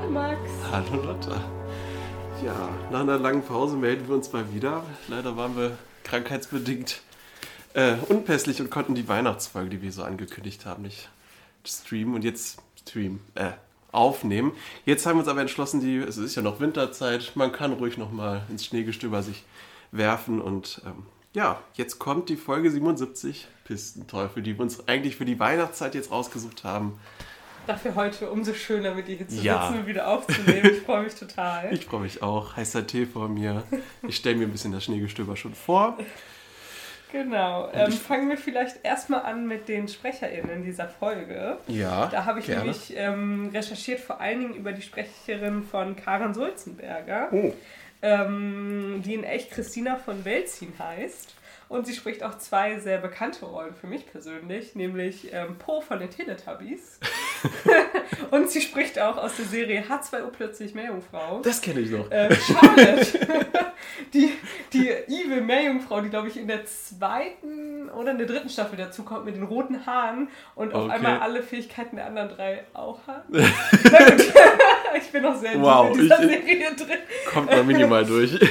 Hallo Max. Hallo Lotta. Ja, nach einer langen Pause melden wir uns mal wieder. Leider waren wir krankheitsbedingt äh, unpässlich und konnten die Weihnachtsfolge, die wir so angekündigt haben, nicht streamen und jetzt streamen, äh, aufnehmen. Jetzt haben wir uns aber entschlossen, die, es ist ja noch Winterzeit, man kann ruhig nochmal ins Schneegestöber sich werfen und ähm, ja, jetzt kommt die Folge 77, Pistenteufel, die wir uns eigentlich für die Weihnachtszeit jetzt rausgesucht haben. Dafür heute umso schöner, mit dir hier zu Ja. sitzen und wieder aufzunehmen. Ich freue mich total. Ich freue mich auch. Heißer Tee vor mir. Ich stelle mir ein bisschen das Schneegestöber schon vor. Genau. Ähm, fangen wir vielleicht erstmal an mit den SprecherInnen dieser Folge. Ja. Da habe ich gerne. nämlich ähm, recherchiert, vor allen Dingen über die Sprecherin von Karen Sulzenberger, Oh. ähm, die in echt Christina von Welzin heißt. Und sie spricht auch zwei sehr bekannte Rollen für mich persönlich, nämlich ähm, Po von den Teletubbies. und sie spricht auch aus der Serie H2O plötzlich Meerjungfrau. Das kenne ich noch. Äh, Charlotte, die, die evil Meerjungfrau, die glaube ich in der zweiten oder in der dritten Staffel dazu kommt mit den roten Haaren und auf Okay. einmal alle Fähigkeiten der anderen drei auch hat. Na gut, ich bin noch sehr Wow, in dieser ich- Serie drin. Kommt mal minimal durch.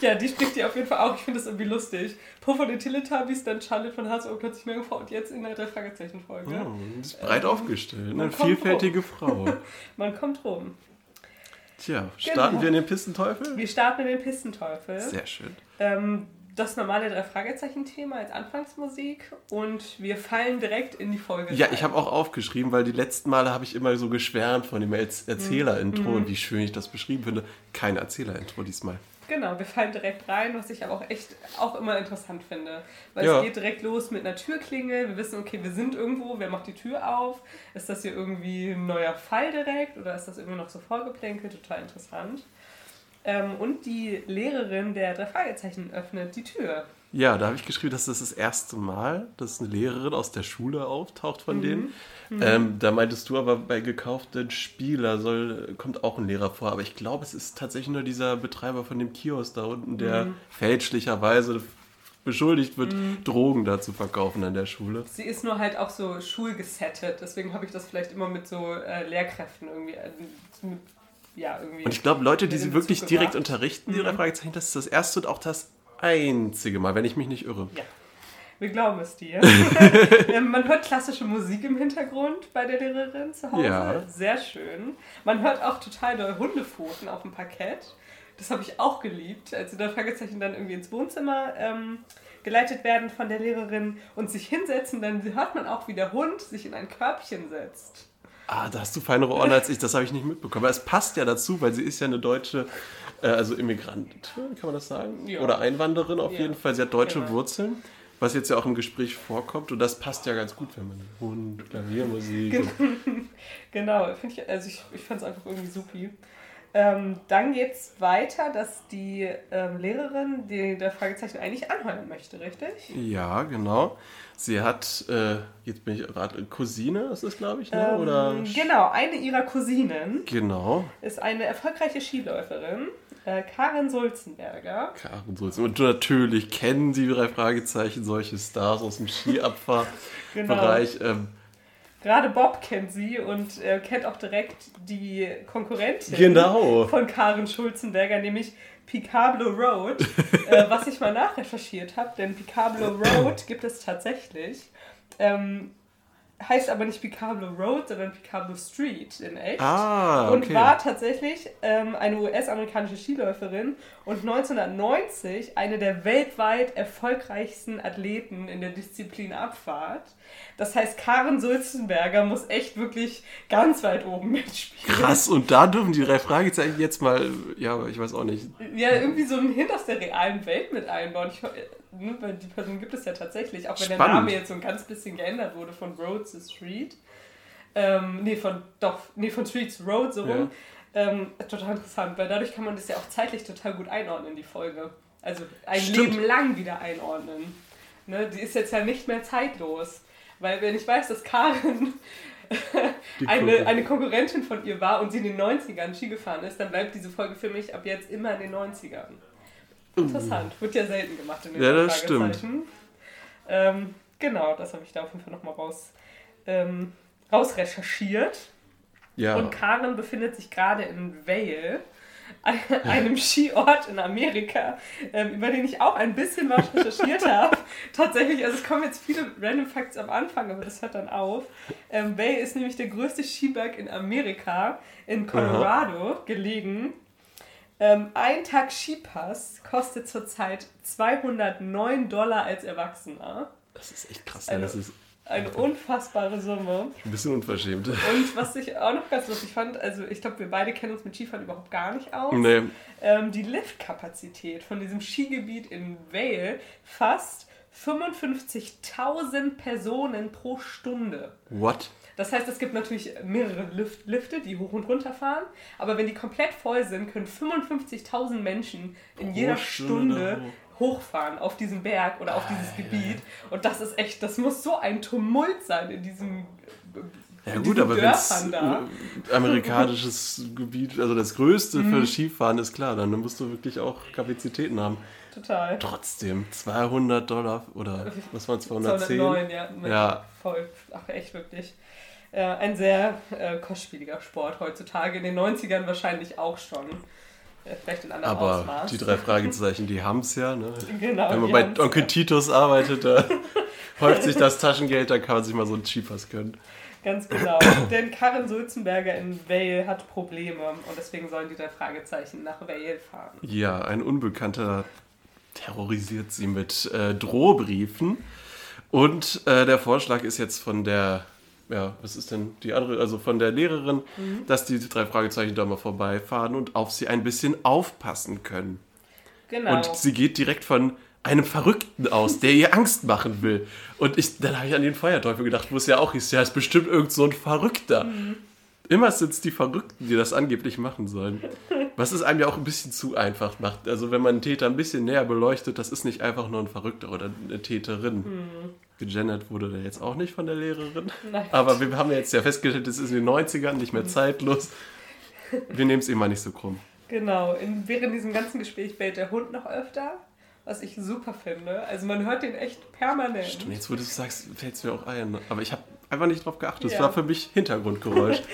Ja, die spricht die auf jeden Fall auch. Ich finde das irgendwie lustig. Po von den Teletubbies, dann Charlotte von Hass und plötzlich Meerjungfrau und jetzt in der Drei-Fragezeichen-Folge. Oh, du bist breit aufgestellt. Eine vielfältige Frau. Man kommt rum. Tja, starten Genau. wir in den Pistenteufel? Wir starten in den Pistenteufel. Sehr schön. ähm, das normale Drei-Fragezeichen-Thema als Anfangsmusik und wir fallen direkt in die Folge. Ja, rein. ich habe auch aufgeschrieben, weil die letzten Male habe ich immer so geschwärmt von dem Erz- Erzähler-Intro Mhm. und wie schön ich das beschrieben finde. Kein Erzähler-Intro diesmal. Genau, wir fallen direkt rein, was ich aber auch echt auch immer interessant finde. Weil Ja. es geht direkt los mit einer Türklingel. Wir wissen, okay, wir sind irgendwo, wer macht die Tür auf? Ist das hier irgendwie ein neuer Fall direkt oder ist das irgendwie noch so vorgeplänkelt? Total interessant. Ähm, und die Lehrerin der drei Fragezeichen öffnet die Tür. Ja, da habe ich geschrieben, dass das das erste Mal, dass eine Lehrerin aus der Schule auftaucht Mhm. von denen. Ähm, da meintest du aber, bei gekauften Spieler soll, kommt auch ein Lehrer vor. Aber ich glaube, es ist tatsächlich nur dieser Betreiber von dem Kiosk da unten, der Mhm. fälschlicherweise beschuldigt wird, Drogen da zu verkaufen an der Schule. Sie ist nur halt auch so schulgesettet, deswegen habe ich das vielleicht immer mit so äh, Lehrkräften irgendwie, äh, mit, ja, irgendwie. Und ich glaube, Leute, die sie wirklich gebracht. direkt unterrichten, die Mhm. drei Fragezeichen, das ist das erste und auch das einzige Mal, wenn ich mich nicht irre. Ja, wir glauben es dir. Man hört klassische Musik im Hintergrund bei der Lehrerin zu Hause. Ja. Sehr schön. Man hört auch total doll Hundepfoten auf dem Parkett. Das habe ich auch geliebt, als sie da Fragezeichen dann irgendwie ins Wohnzimmer ähm, geleitet werden von der Lehrerin und sich hinsetzen. Dann hört man auch, wie der Hund sich in ein Körbchen setzt. Ah, da hast du feinere Ohren als ich, das habe ich nicht mitbekommen. Aber es passt ja dazu, weil sie ist ja eine deutsche, äh, also Immigrantin, kann man das sagen? Ja. Oder Einwanderin auf Ja. jeden Fall. Sie hat deutsche Genau. Wurzeln, was jetzt ja auch im Gespräch vorkommt. Und das passt ja ganz gut, wenn man Hund, Klaviermusik. Genau, find ich, also ich, ich fand es einfach irgendwie supi. Ähm, dann geht es weiter, dass die ähm, Lehrerin die, der Fragezeichen eigentlich anheuern möchte, richtig? Ja, genau. Sie hat, äh, jetzt bin ich gerade, Cousine ist es, glaube ich, ne? Oder? Ähm, genau, eine ihrer Cousinen Genau. ist eine erfolgreiche Skiläuferin, äh, Karin Sulzenberger. Karen Sulzen. Und natürlich kennen die drei Fragezeichen solche Stars aus dem Skiabfahrbereich. Genau. Gerade Bob kennt sie und äh, kennt auch direkt die Konkurrentin Genau. von Karin Schulzenberger, nämlich Picablo Road, äh, was ich mal nachrecherchiert habe, denn Picablo Road gibt es tatsächlich. Ähm, heißt aber nicht Picablo Road, sondern Picablo Street in echt. ah, Und okay. war tatsächlich ähm, eine US-amerikanische Skiläuferin und 1990 eine der weltweit erfolgreichsten Athleten in der Disziplin Abfahrt. Das heißt, Karen Sulzenberger muss echt wirklich ganz weit oben mitspielen. Krass, und da dürfen die drei Fragezeichen jetzt mal, ja, aber ich weiß auch nicht. Ja, irgendwie so einen Hint aus der realen Welt mit einbauen. Ich, ne, weil die Person gibt es ja tatsächlich, auch wenn der Spannend. Name jetzt so ein ganz bisschen geändert wurde von Road to Street. Ähm, nee, von, doch, nee, von Street zu Road, so rum. Ähm, total interessant, weil dadurch kann man das ja auch zeitlich total gut einordnen, die Folge. Also ein Stimmt. Leben lang wieder einordnen. Ne, die ist jetzt ja nicht mehr zeitlos. Weil wenn ich weiß, dass Karin eine, eine Konkurrentin von ihr war und sie in den 90ern Ski gefahren ist, dann bleibt diese Folge für mich ab jetzt immer in den 90ern. Interessant. Wird ja selten gemacht in den Ja, das Fragezeichen. Ähm, genau, das habe ich da auf jeden Fall nochmal raus, ähm, rausrecherchiert. Ja. Und Karen befindet sich gerade in Vale, einem Skiort in Amerika, ähm, über den ich auch ein bisschen was recherchiert habe. Tatsächlich, also es kommen jetzt viele Random Facts am Anfang, aber das hört dann auf. Ähm, Vale ist nämlich der größte Skiberg in Amerika, in Colorado gelegen. Ähm, ein Tag Skipass kostet zurzeit 209 Dollar als Erwachsener. Das ist echt krass. Eine- ne? Das ist Eine unfassbare Summe. ein bisschen unverschämt. Und was ich auch noch ganz lustig fand, also ich glaube, wir beide kennen uns mit Skifahren überhaupt gar nicht aus. Nee, Ähm, die Liftkapazität von diesem Skigebiet in Vale fasst 55.000 Personen pro Stunde. what? Das heißt, es gibt natürlich mehrere Lift Lifte, die hoch und runter fahren, aber wenn die komplett voll sind, können 55.000 Menschen in Pro jeder Stunde hochfahren auf diesen Berg oder auf dieses Gebiet. Und das ist echt, das muss so ein Tumult sein in diesem. Ja in gut, aber wenn es da. amerikanisches Gebiet, also das größte Mhm. für Skifahren ist klar, dann musst du wirklich auch Kapazitäten haben. Total. Trotzdem, 200 Dollar oder was waren es, 210? 209, ja. Ja. Voll. Ach, echt wirklich. Äh, ein sehr äh, kostspieliger Sport heutzutage. In den 90ern wahrscheinlich auch schon. Äh, vielleicht in anderem Aber Ausmaß. die drei Fragezeichen, die haben es ja. Ne? genau, Wenn man bei Onkel ja. Titus arbeitet, da häuft sich das Taschengeld, dann kann man sich mal so einen Skipass gönnen. Ganz genau. Denn Karin Sulzenberger in Vale hat Probleme und deswegen sollen die drei Fragezeichen nach Vale fahren. Ja, ein Unbekannter terrorisiert sie mit äh, Drohbriefen. Und äh, der Vorschlag ist jetzt von der, ja, was ist denn die andere, also von der Lehrerin, dass die drei Fragezeichen da mal vorbeifahren und auf sie ein bisschen aufpassen können. Genau. Und sie geht direkt von einem Verrückten aus, der ihr Angst machen will. Und ich, dann habe ich an den Feuerteufel gedacht, wo es ja auch hieß, ja, ist bestimmt irgend so ein Verrückter. Immer sind es die Verrückten, die das angeblich machen sollen. Was es einem ja auch ein bisschen zu einfach macht. Also wenn man einen Täter ein bisschen näher beleuchtet, das ist nicht einfach nur ein Verrückter oder eine Täterin. Gegendert wurde der jetzt auch nicht von der Lehrerin. Nein. Aber wir haben ja jetzt ja festgestellt, das ist in den 90ern nicht mehr zeitlos. Wir nehmen es immer nicht so krumm. Genau, in, während diesem ganzen Gespräch bellt der Hund noch öfter, was ich super finde. Also man hört den echt permanent. Und jetzt, wo du es sagst, fällt es mir auch ein. Aber ich habe einfach nicht drauf geachtet. Ja. war für mich Hintergrundgeräusch.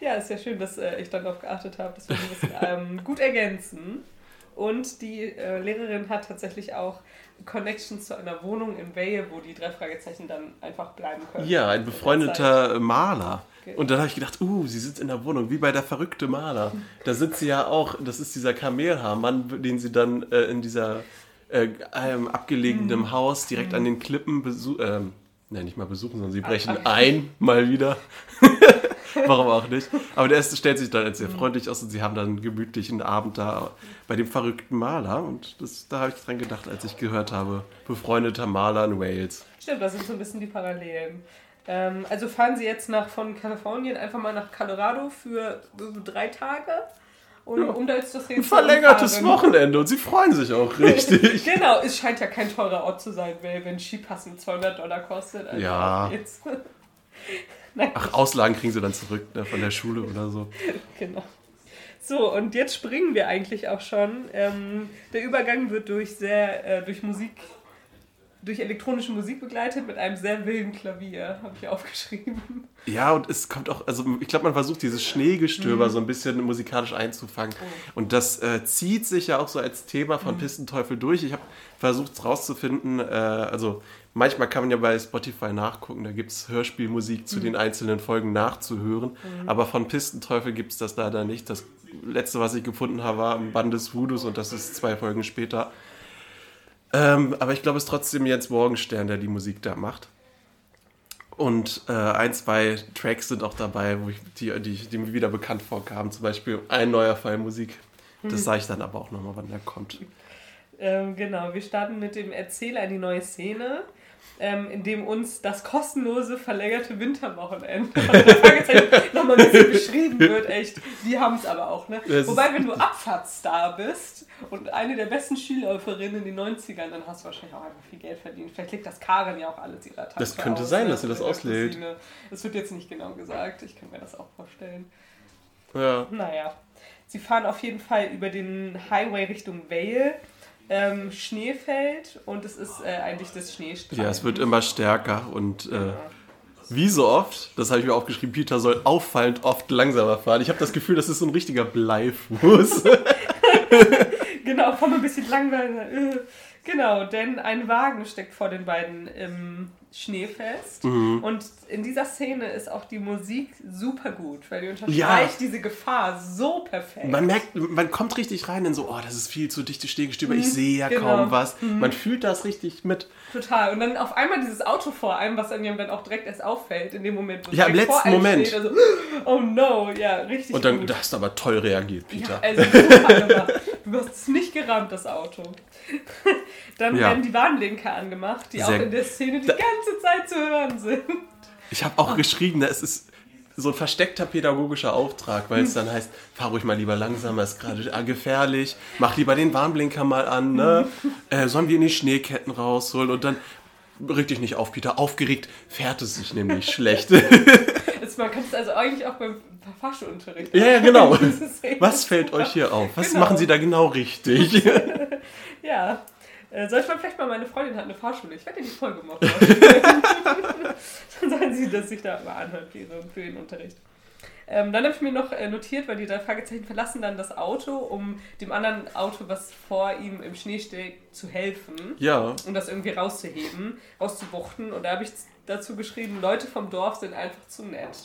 Ja, ist ja schön, dass äh, ich darauf geachtet habe, dass wir das ähm, gut ergänzen. Und die äh, Lehrerin hat tatsächlich auch Connections zu einer Wohnung in Vale, wo die drei Fragezeichen dann einfach bleiben können. ja, ein befreundeter Maler. Okay. Und dann habe ich gedacht, uh, sie sitzt in der Wohnung, wie bei der verrückte Maler. Da sitzt sie ja auch, das ist dieser Kamelhaarmann, den sie dann äh, in dieser äh, einem abgelegenen Mhm. Haus direkt an den Klippen besuchen. Ähm, ne, nicht mal besuchen, sondern sie brechen ach. ein, mal wieder. Warum auch nicht? Aber der erste stellt sich dann als sehr freundlich aus und sie haben dann einen gemütlichen Abend da bei dem verrückten Maler. Und das, da habe ich dran gedacht, als ich gehört habe, befreundeter Maler in Wales. Stimmt, das sind so ein bisschen die Parallelen. Ähm, also fahren Sie jetzt nach, von Kalifornien einfach mal nach Colorado für drei Tage. Und Ja. um da jetzt das Ein verlängertes. Wochenende und sie freuen sich auch richtig. Genau, es scheint ja kein teurer Ort zu sein, weil wenn Skipassen 200 Dollar kostet. Also Ja. Ach, Auslagen kriegen sie dann zurück ne, von der Schule oder so. genau. So, und jetzt springen wir eigentlich auch schon. Ähm, der Übergang wird durch sehr, äh, durch Musik, durch elektronische Musik begleitet mit einem sehr wilden Klavier, habe ich aufgeschrieben. Ja, und es kommt auch, also ich glaube, man versucht dieses Schneegestöber so ein bisschen musikalisch einzufangen. Und das äh, zieht sich ja auch so als Thema von Pistenteufel durch. Ich habe versucht rauszufinden, äh, also manchmal kann man ja bei Spotify nachgucken, da gibt es Hörspielmusik zu den einzelnen Folgen nachzuhören. Aber von Pistenteufel gibt es das leider nicht. Das letzte, was ich gefunden habe, war im Band des Voodoos und das ist zwei Folgen später. Ähm, aber ich glaube, es ist trotzdem Jens Morgenstern, der die Musik da macht. Und äh, ein, zwei Tracks sind auch dabei, wo ich, die, die, die mir wieder bekannt vorkamen. Zum Beispiel ein neuer Fall Musik. Das sage ich dann aber auch nochmal, wann der kommt. Ähm, genau, wir starten mit dem Erzähler in die neue Szene, ähm, in dem uns das kostenlose verlängerte Winterwochenende nochmal ein bisschen beschrieben wird. Echt, die haben es aber auch. Ne? Das Wobei, wenn du Abfahrtsstar bist und eine der besten Skiläuferinnen in den 90ern, dann hast du wahrscheinlich auch einfach viel Geld verdient. Vielleicht legt das Karen ja auch alles ihrer Tasche Das könnte aus, sein, ne? dass sie das auslädt. Cousine. Das wird jetzt nicht genau gesagt. Ich kann mir das auch vorstellen. Ja. Naja, sie fahren auf jeden Fall über den Highway Richtung Vale. Ähm, Schnee fällt und es ist äh, eigentlich das Schneestreifen. ja, es wird immer stärker und äh, wie so oft, das habe ich mir aufgeschrieben, Peter soll auffallend oft langsamer fahren. Ich habe das Gefühl, das ist so ein richtiger Bleifuß. genau, komm ein bisschen langsamer. Genau, denn ein Wagen steckt vor den beiden im Schnee fest. Mhm. Und in dieser Szene ist auch die Musik super gut, weil die unterstreicht ja. diese Gefahr so perfekt. Man merkt, man kommt richtig rein in so, oh, das ist viel zu dichte Schneegestöber, mhm. ich sehe ja genau. kaum was. Mhm. Man fühlt das richtig mit. Total. Und dann auf einmal dieses Auto vor einem, was einem dann auch direkt erst auffällt, in dem Moment, wo Ja, im letzten Moment. Steht, also, oh no, ja, richtig Und dann gut. da hast du aber toll reagiert, Peter. Ja, also super gemacht. Du hast es nicht gerammt, das Auto. Dann ja. werden die Warnblinker angemacht, die Sehr auch in der Szene die ganze Zeit zu hören sind. Ich habe auch geschrieben, es ist so ein versteckter pädagogischer Auftrag, weil es dann heißt, fahr ruhig mal lieber langsamer, ist gerade gefährlich, mach lieber den Warnblinker mal an, ne? Äh, sollen wir in die Schneeketten rausholen und dann reg dich nicht auf, Peter, aufgeregt fährt es sich nämlich schlecht. Jetzt, man kann es also eigentlich auch beim Fahrschulunterricht. Ja, ja, genau. Was fällt euch hier auf? Was genau. machen Sie da genau richtig? ja. Äh, soll ich mal vielleicht mal, meine Freundin hat eine Fahrschule. Ich werde dir die Folge machen. Dann sollen sie das sich da mal anhören für, für den Unterricht. Ähm, dann habe ich mir noch äh, notiert, weil die drei Fragezeichen verlassen dann das Auto, um dem anderen Auto, was vor ihm im Schnee steht, zu helfen. Ja. Um das irgendwie rauszuheben, rauszubuchten. Und da habe ich dazu geschrieben, Leute vom Dorf sind einfach zu nett.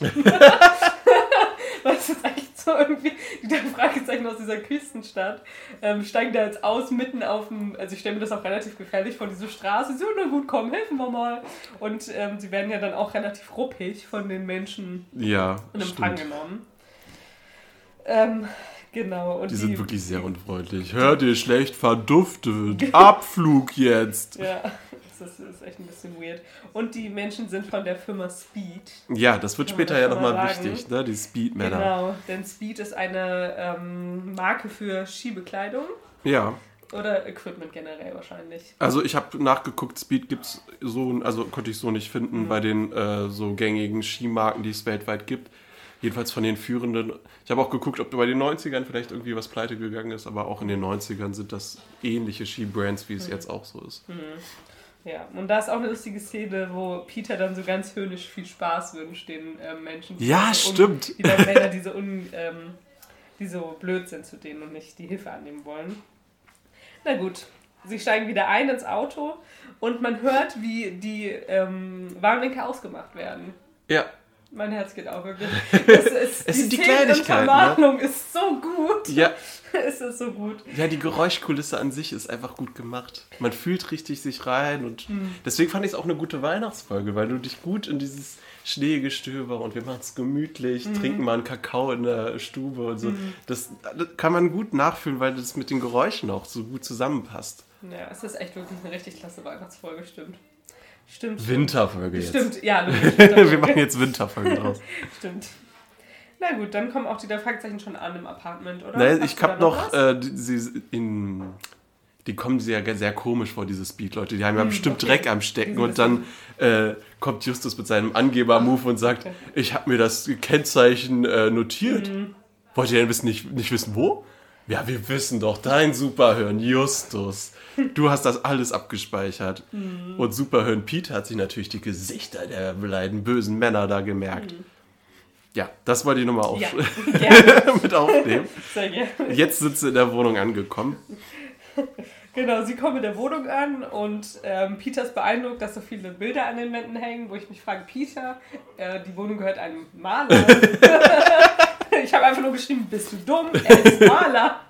Was ist eigentlich so irgendwie, die drei Fragezeichen aus dieser Küstenstadt ähm, steigen da jetzt aus, mitten auf dem, also ich stelle mir das auch relativ gefährlich vor, diese Straße, so, na gut, komm, helfen wir mal. Und ähm, sie werden ja dann auch relativ ruppig von den Menschen ja, in Empfang stimmt. genommen. Ähm, Genau. Und die, die sind wirklich sehr unfreundlich. Hört ihr schlecht verduftet. Abflug jetzt. Ja, das ist echt ein bisschen weird. Und die Menschen sind von der Firma Speed. Ja, das wird später ja nochmal wichtig, ne? Die Speed-Männer. Genau, denn Speed ist eine ähm, Marke für Skibekleidung. Ja. Oder Equipment generell wahrscheinlich. Also ich habe nachgeguckt, Speed gibt es so, also konnte ich so nicht finden mhm. bei den äh, so gängigen Skimarken, die es weltweit gibt. Jedenfalls von den führenden. Ich habe auch geguckt, ob bei den 90ern vielleicht irgendwie was pleite gegangen ist, aber auch in den 90ern sind das ähnliche Skibrands, wie es mhm. jetzt auch so ist. Mhm. Ja, und da ist auch eine lustige Szene, wo Peter dann so ganz höhnisch viel Spaß wünscht den ähm, Menschen. Ja, so stimmt. Die dann Männer, die so, un, ähm, die so blöd sind zu denen und nicht die Hilfe annehmen wollen. Na gut, sie steigen wieder ein ins Auto und man hört, wie die ähm, Warnblinker ausgemacht werden. Ja. Mein Herz geht auch wirklich. Es, ist, es sind die Kleinigkeiten. Die Verwarnung ne? ist so gut. Ja. es ist so gut. Ja, die Geräuschkulisse an sich ist einfach gut gemacht. Man fühlt richtig sich rein und mhm. deswegen fand ich es auch eine gute Weihnachtsfolge, weil du dich gut in dieses Schneegestöber und wir machen es gemütlich, mhm. trinken mal einen Kakao in der Stube und so. Mhm. Das, das, kann man gut nachfühlen, weil das mit den Geräuschen auch so gut zusammenpasst. Ja, es ist echt wirklich eine richtig klasse Weihnachtsfolge, stimmt. Stimmt. Winterfolge jetzt. Stimmt, ja. Wir machen jetzt Winterfolge draus. Stimmt. Na gut, dann kommen auch die drei Fragezeichen schon an im Apartment, oder? Nein, ich hab noch, äh, die, sie in, die kommen sehr, sehr komisch vor, diese Speed-Leute. Die haben ja hm, bestimmt okay. Dreck am Stecken und dann äh, kommt Justus mit seinem Angeber-Move und sagt, okay. ich habe mir das Kennzeichen äh, notiert. Mhm. Wollt ihr denn wissen, nicht, nicht wissen, wo? Ja, wir wissen doch, dein Superhirn, Justus. Du hast das alles abgespeichert. Mhm. Und Superhirn Pete hat sich natürlich die Gesichter der beiden bösen Männer da gemerkt. Mhm. Ja, das wollte ich nochmal auf ja, mit aufnehmen. Sehr gerne. Jetzt sind sie in der Wohnung angekommen. Genau, sie kommen in der Wohnung an und ähm, Peter ist beeindruckt, dass so viele Bilder an den Wänden hängen, wo ich mich frage, Peter, äh, die Wohnung gehört einem Maler. ich habe einfach nur geschrieben, bist du dumm? Er ist Maler.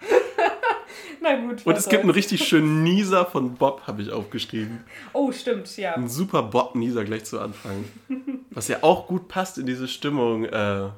Na gut. Und es gibt einen richtig schönen Nieser von Bob, habe ich aufgeschrieben. Oh, stimmt, ja. Ein super Bob-Nieser gleich zu Anfang. Was ja auch gut passt in diese Stimmung. Äh,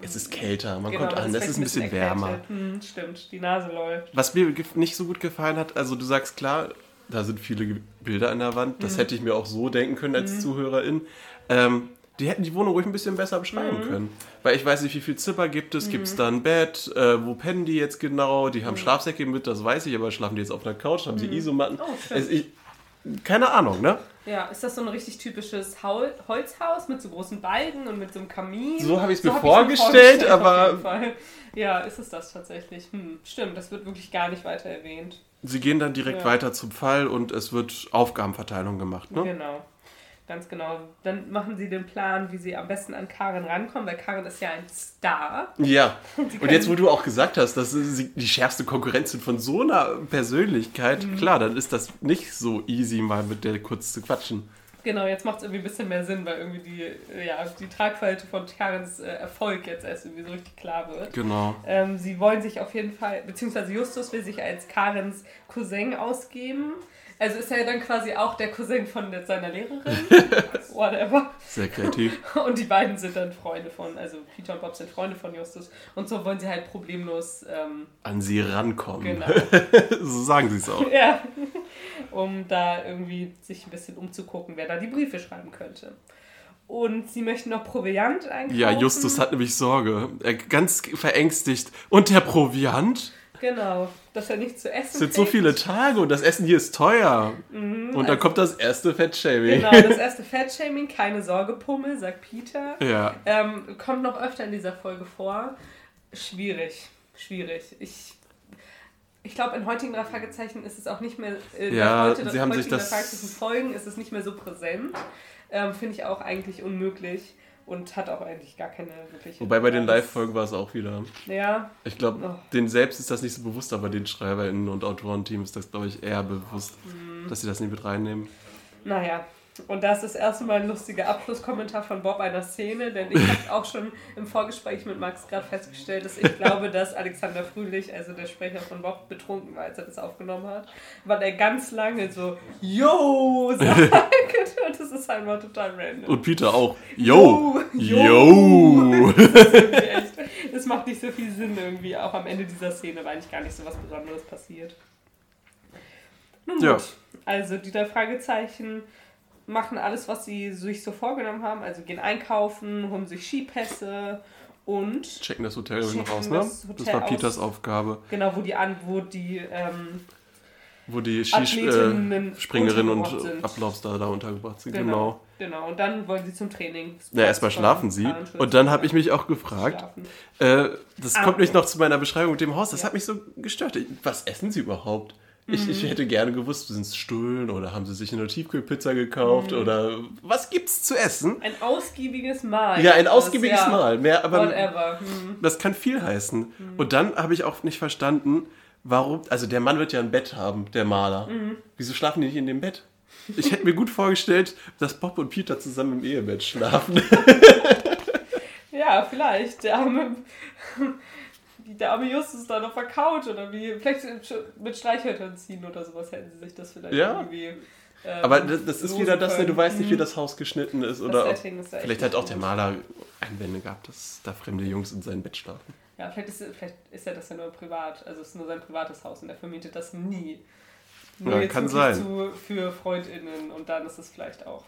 es ist kälter, man genau, kommt an, es ist ein bisschen, bisschen wärmer. Hm, stimmt, die Nase läuft. Was mir nicht so gut gefallen hat, also du sagst klar, da sind viele Bilder an der Wand, das mhm. hätte ich mir auch so denken können als mhm. Zuhörerin. Ähm, die hätten die Wohnung ruhig ein bisschen besser beschreiben mhm. können. Weil ich weiß nicht, wie viel Zimmer gibt es. Mhm. Gibt es da ein Bett? Äh, wo pennen die jetzt genau? Die haben mhm. Schlafsäcke mit, das weiß ich, aber schlafen die jetzt auf einer Couch? Haben sie mhm. Isomatten? Oh, also ich, keine Ahnung, ne? Ja, ist das so ein richtig typisches Hol Holzhaus mit so großen Balken und mit so einem Kamin? So habe ich es mir vorgestellt, vorgestellt, aber. Ja, ist es das tatsächlich? Hm, stimmt, das wird wirklich gar nicht weiter erwähnt. Sie gehen dann direkt ja. weiter zum Fall und es wird Aufgabenverteilung gemacht, ne? Genau. Ganz genau. Dann machen sie den Plan, wie sie am besten an Karen rankommen, weil Karen ist ja ein Star. Ja. Und jetzt, wo du auch gesagt hast, dass sie die schärfste Konkurrenz sind von so einer Persönlichkeit, Mhm. klar, dann ist das nicht so easy, mal mit der kurz zu quatschen. Genau, jetzt macht es irgendwie ein bisschen mehr Sinn, weil irgendwie die, äh, ja, die Tragweite von Karens äh, Erfolg jetzt erst irgendwie so richtig klar wird. Genau. Ähm, sie wollen sich auf jeden Fall, beziehungsweise Justus will sich als Karens Cousin ausgeben. Also ist er dann quasi auch der Cousin von seiner Lehrerin. Whatever. Sehr kreativ. Und die beiden sind dann Freunde von, also Peter und Bob sind Freunde von Justus. Und so wollen sie halt problemlos, ähm, An sie rankommen. genau. so sagen sie es auch. ja. Um da irgendwie sich ein bisschen umzugucken, wer da die Briefe schreiben könnte. Und sie möchten noch Proviant einkaufen. Ja, Justus hat nämlich Sorge. Er ganz verängstigt. Und der Proviant? Genau, dass er nichts zu essen Es sind so viele Tage und das Essen hier ist teuer. und dann kommt das erste Fettshaming. Mhm, Genau, das erste Fettshaming, keine Sorge, Pummel, sagt Peter. Ja. Ähm, kommt noch öfter in dieser Folge vor. Schwierig, schwierig. Ich, ich glaube, in heutigen drei Fragezeichen ist es auch nicht mehr. Äh, Ja, heute, sie haben sich das- Fragezeichen Folgen ist es nicht mehr so präsent. Ähm, Finde ich auch eigentlich unmöglich und hat auch eigentlich gar keine wirkliche. Wobei bei den Live-Folgen war es auch wieder. Ja, Ich glaube, Oh. denen selbst ist das nicht so bewusst, aber den SchreiberInnen und Autorenteam ist das, glaube ich, eher bewusst, Mhm. dass sie das nicht mit reinnehmen. Naja, und das ist das erste Mal ein lustiger Abschlusskommentar von Bob einer Szene, denn ich habe auch schon im Vorgespräch mit Max gerade festgestellt, dass ich glaube, dass Alexander Frühlich, also der Sprecher von Bob, betrunken war, als er das aufgenommen hat, weil er ganz lange so Yo sagt und das ist einfach total random. Und Peter auch. Yo! Yo! Yo! Echt. Das macht nicht so viel Sinn irgendwie, auch am Ende dieser Szene, weil eigentlich gar nicht so was Besonderes passiert. Nun gut, Ja. also die drei Fragezeichen machen alles, was sie sich so vorgenommen haben, also gehen einkaufen, holen sich Skipässe und Checken das Hotel noch Checken aus, ne? das Das, Hotel war Peters aus. Aufgabe, genau, wo die an, wo die ähm, wo die Skispringerinnen und untergebracht sind. Ablaufstar da untergebracht sind. genau, Genau. genau, und dann wollen sie zum Training. Ja, erstmal schlafen sie. Und dann habe ich mich auch gefragt, äh, das Ah. kommt nicht noch zu meiner Beschreibung mit dem Haus, das Ja. hat mich so gestört. Was essen sie überhaupt? Ich, Mhm. ich hätte gerne gewusst, sind es Stullen oder haben sie sich eine Tiefkühlpizza gekauft Mhm. oder was gibt's zu essen? Ein ausgiebiges Mahl. Ja, ein ausgiebiges ja, Mal. Mehr, aber Whatever. Hm. das kann viel heißen. Und dann habe ich auch nicht verstanden, warum. Also der Mann wird ja ein Bett haben, der Maler. Mhm. Wieso schlafen die nicht in dem Bett? Ich hätte mir gut vorgestellt, dass Bob und Peter zusammen im Ehebett schlafen. Ja, vielleicht. Der arme, der arme Justus da noch verkaut oder wie. Vielleicht mit Streichhölzern ziehen oder sowas hätten sie sich das vielleicht Ja. irgendwie. ähm, Aber das, das ist wieder das, ne, du können. weißt nicht, wie Hm. das Haus geschnitten ist. Oder ob, Setting ist da echt vielleicht hat auch der. Maler Einwände gehabt, dass da fremde Jungs in seinem Bett schlafen. Ja, vielleicht ist, vielleicht ist ja das ja nur privat. Also es ist nur sein privates Haus und er vermietet das nie. Nur Ja, jetzt kann sein. Zu, für FreundInnen und dann ist es vielleicht auch.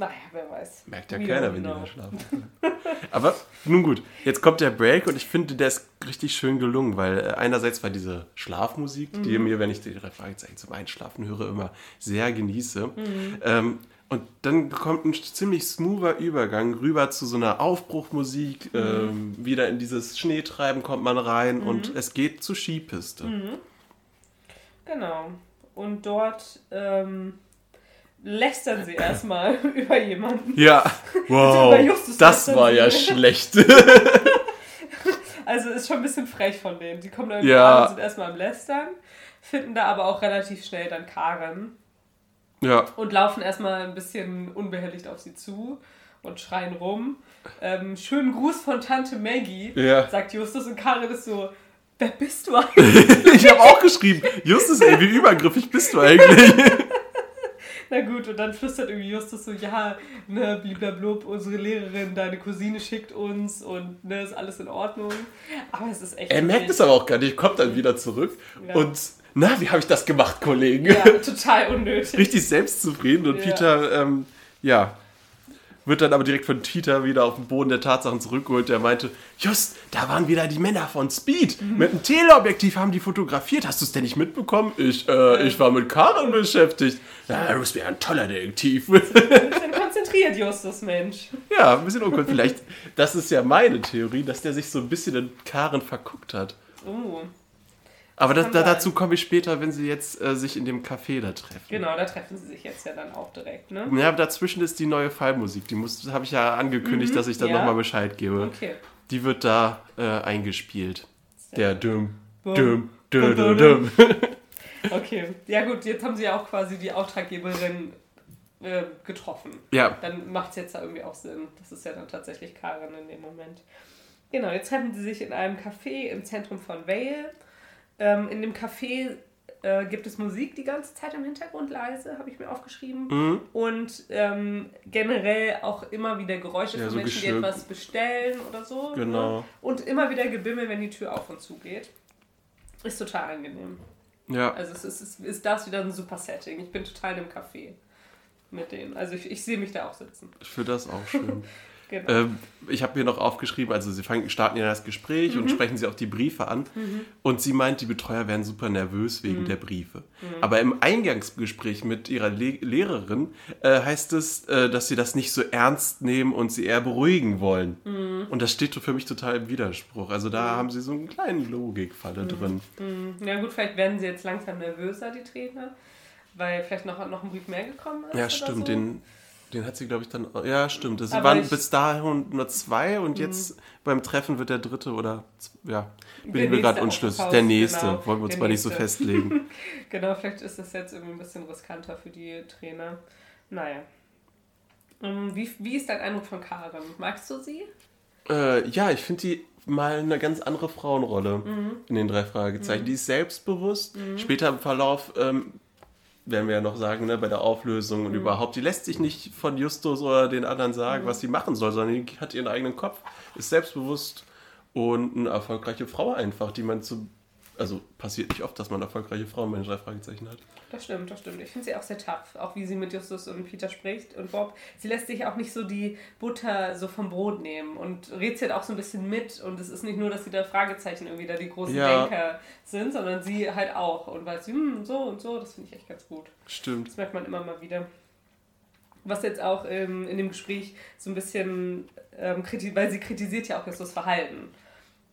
Naja, wer weiß. Merkt ja We keiner, wenn die da schlafen. Aber nun gut, jetzt kommt der Break und ich finde, der ist richtig schön gelungen, weil äh, einerseits war diese Schlafmusik, die Mhm. mir, wenn ich die Fragezeichen zum Einschlafen höre, immer sehr genieße. Mhm. Ähm, und dann kommt ein ziemlich smoother Übergang rüber zu so einer Mhm. Aufbruchmusik. Ähm, wieder in dieses Schneetreiben kommt man rein und es geht zur Skipiste. Mhm. Genau. Und dort ähm, lästern sie erstmal über jemanden. Ja, wow, das war ja schlecht. Also ist schon ein bisschen frech von denen. Die kommen da irgendwie Ja. und sind erstmal am Lästern, finden da aber auch relativ schnell dann Karen ja, und laufen erstmal ein bisschen unbehelligt auf sie zu und schreien rum. Ähm, schönen Gruß von Tante Maggie, Ja. sagt Justus und Karen ist so, wer bist du eigentlich? ich habe auch geschrieben, Justus, ey, wie übergriffig bist du eigentlich? Na gut, und dann flüstert irgendwie Justus so, ja, ne, bliblablub, unsere Lehrerin, deine Cousine schickt uns und ne, ist alles in Ordnung. Aber es ist echt... Er merkt es aber auch gar nicht, kommt dann wieder zurück Ja. und, na, wie habe ich das gemacht, Kollegen? Ja, total unnötig. Richtig selbstzufrieden und Ja. Peter, ähm, ja, wird dann aber direkt von Peter wieder auf den Boden der Tatsachen zurückgeholt. Der meinte, just, da waren wieder die Männer von Speed. Mhm. Mit einem Teleobjektiv haben die fotografiert. Hast du es denn nicht mitbekommen? Ich, äh, ich war mit Karen beschäftigt. Ja, du bist mir ein toller Detektiv. Ein bisschen konzentriert, Justus, Mensch. ja, ein bisschen uncool. Vielleicht, das ist ja meine Theorie, dass der sich so ein bisschen in Karen verguckt hat. Oh. Aber das, da, dazu komme ich später, wenn sie jetzt äh, sich in dem Café da treffen. Genau, da treffen sie sich jetzt ja dann auch direkt, ne? Ja, dazwischen ist die neue Fallmusik. Die habe ich ja angekündigt, dass ich dann Mhm. ja. nochmal Bescheid gebe. Okay. Die wird da äh, eingespielt. Der Düm. Düm, Düm, bum, Düm. Okay. Ja gut, jetzt haben sie ja auch quasi die Auftraggeberin äh, getroffen. Ja, Dann macht es jetzt da irgendwie auch Sinn. Das ist ja dann tatsächlich Karen in dem Moment. Genau, jetzt treffen sie sich in einem Café im Zentrum von Vale. Ähm, in dem Café äh, gibt es Musik die ganze Zeit im Hintergrund leise, habe ich mir aufgeschrieben. Mhm. Und ähm, generell auch immer wieder Geräusche Ja, von so Menschen, die Geschirr. etwas bestellen oder so. Genau. Ne? Und immer wieder Gebimmel, wenn die Tür auf und zu geht. Ist total angenehm. ja. Also es ist, es ist das wieder ein super Setting. Ich bin total im Café mit denen. Also ich, ich sehe mich da auch sitzen. Ich finde das auch schön. Genau. ähm, ich habe mir noch aufgeschrieben, also sie fangen, starten ja das Gespräch Mhm. und sprechen sie auch die Briefe an. Und sie meint, die Betreuer wären super nervös Mhm. wegen der Briefe. Aber im Eingangsgespräch mit ihrer Le Lehrerin äh, heißt es, äh, dass sie das nicht so ernst nehmen und sie eher beruhigen wollen. Mhm. Und das steht für mich total im Widerspruch. Also da haben sie so einen kleinen Logikfalle drin. Hm, Ja gut, vielleicht werden sie jetzt langsam nervöser, die Trainer. Weil vielleicht noch, noch ein Brief mehr gekommen ist. Ja, oder stimmt. So. Den, den hat sie, glaube ich, dann. Ja, stimmt. Es Aber waren ich- Mhm. bis dahin nur zwei und jetzt beim Treffen wird der dritte oder. Ja, bin mir gerade unschlüssig. das Der Haus, nächste. genau. Wollen wir uns mal nicht so festlegen. Genau, vielleicht ist das jetzt irgendwie ein bisschen riskanter für die Trainer. Naja. Ähm, Wie, wie ist dein Eindruck von Karen? Magst du sie? äh, ja, ich finde die mal eine ganz andere Frauenrolle Mhm. in den drei Fragezeichen. Die ist selbstbewusst. Später im Verlauf. Ähm, werden wir ja noch sagen, ne, bei der Auflösung Mhm. und überhaupt, die lässt sich nicht von Justus oder den anderen Mhm. sagen, was sie machen soll, sondern die hat ihren eigenen Kopf, ist selbstbewusst und eine erfolgreiche Frau einfach, die man zu. Also passiert nicht oft, dass man erfolgreiche Frauen bei den drei Fragezeichen hat. Das stimmt, das stimmt. Ich finde sie auch sehr tough, auch wie sie mit Justus und Peter spricht und Bob. Sie lässt sich auch nicht so die Butter so vom Brot nehmen und rätselt auch so ein bisschen mit. Und es ist nicht nur, dass die da Fragezeichen irgendwie da die großen Ja. Denker sind, sondern sie halt auch. Und weiß, hm, so und so, das finde ich echt ganz gut. Stimmt. Das merkt man immer mal wieder. Was jetzt auch ähm, in dem Gespräch so ein bisschen, ähm, weil sie kritisiert ja auch Justus Verhalten.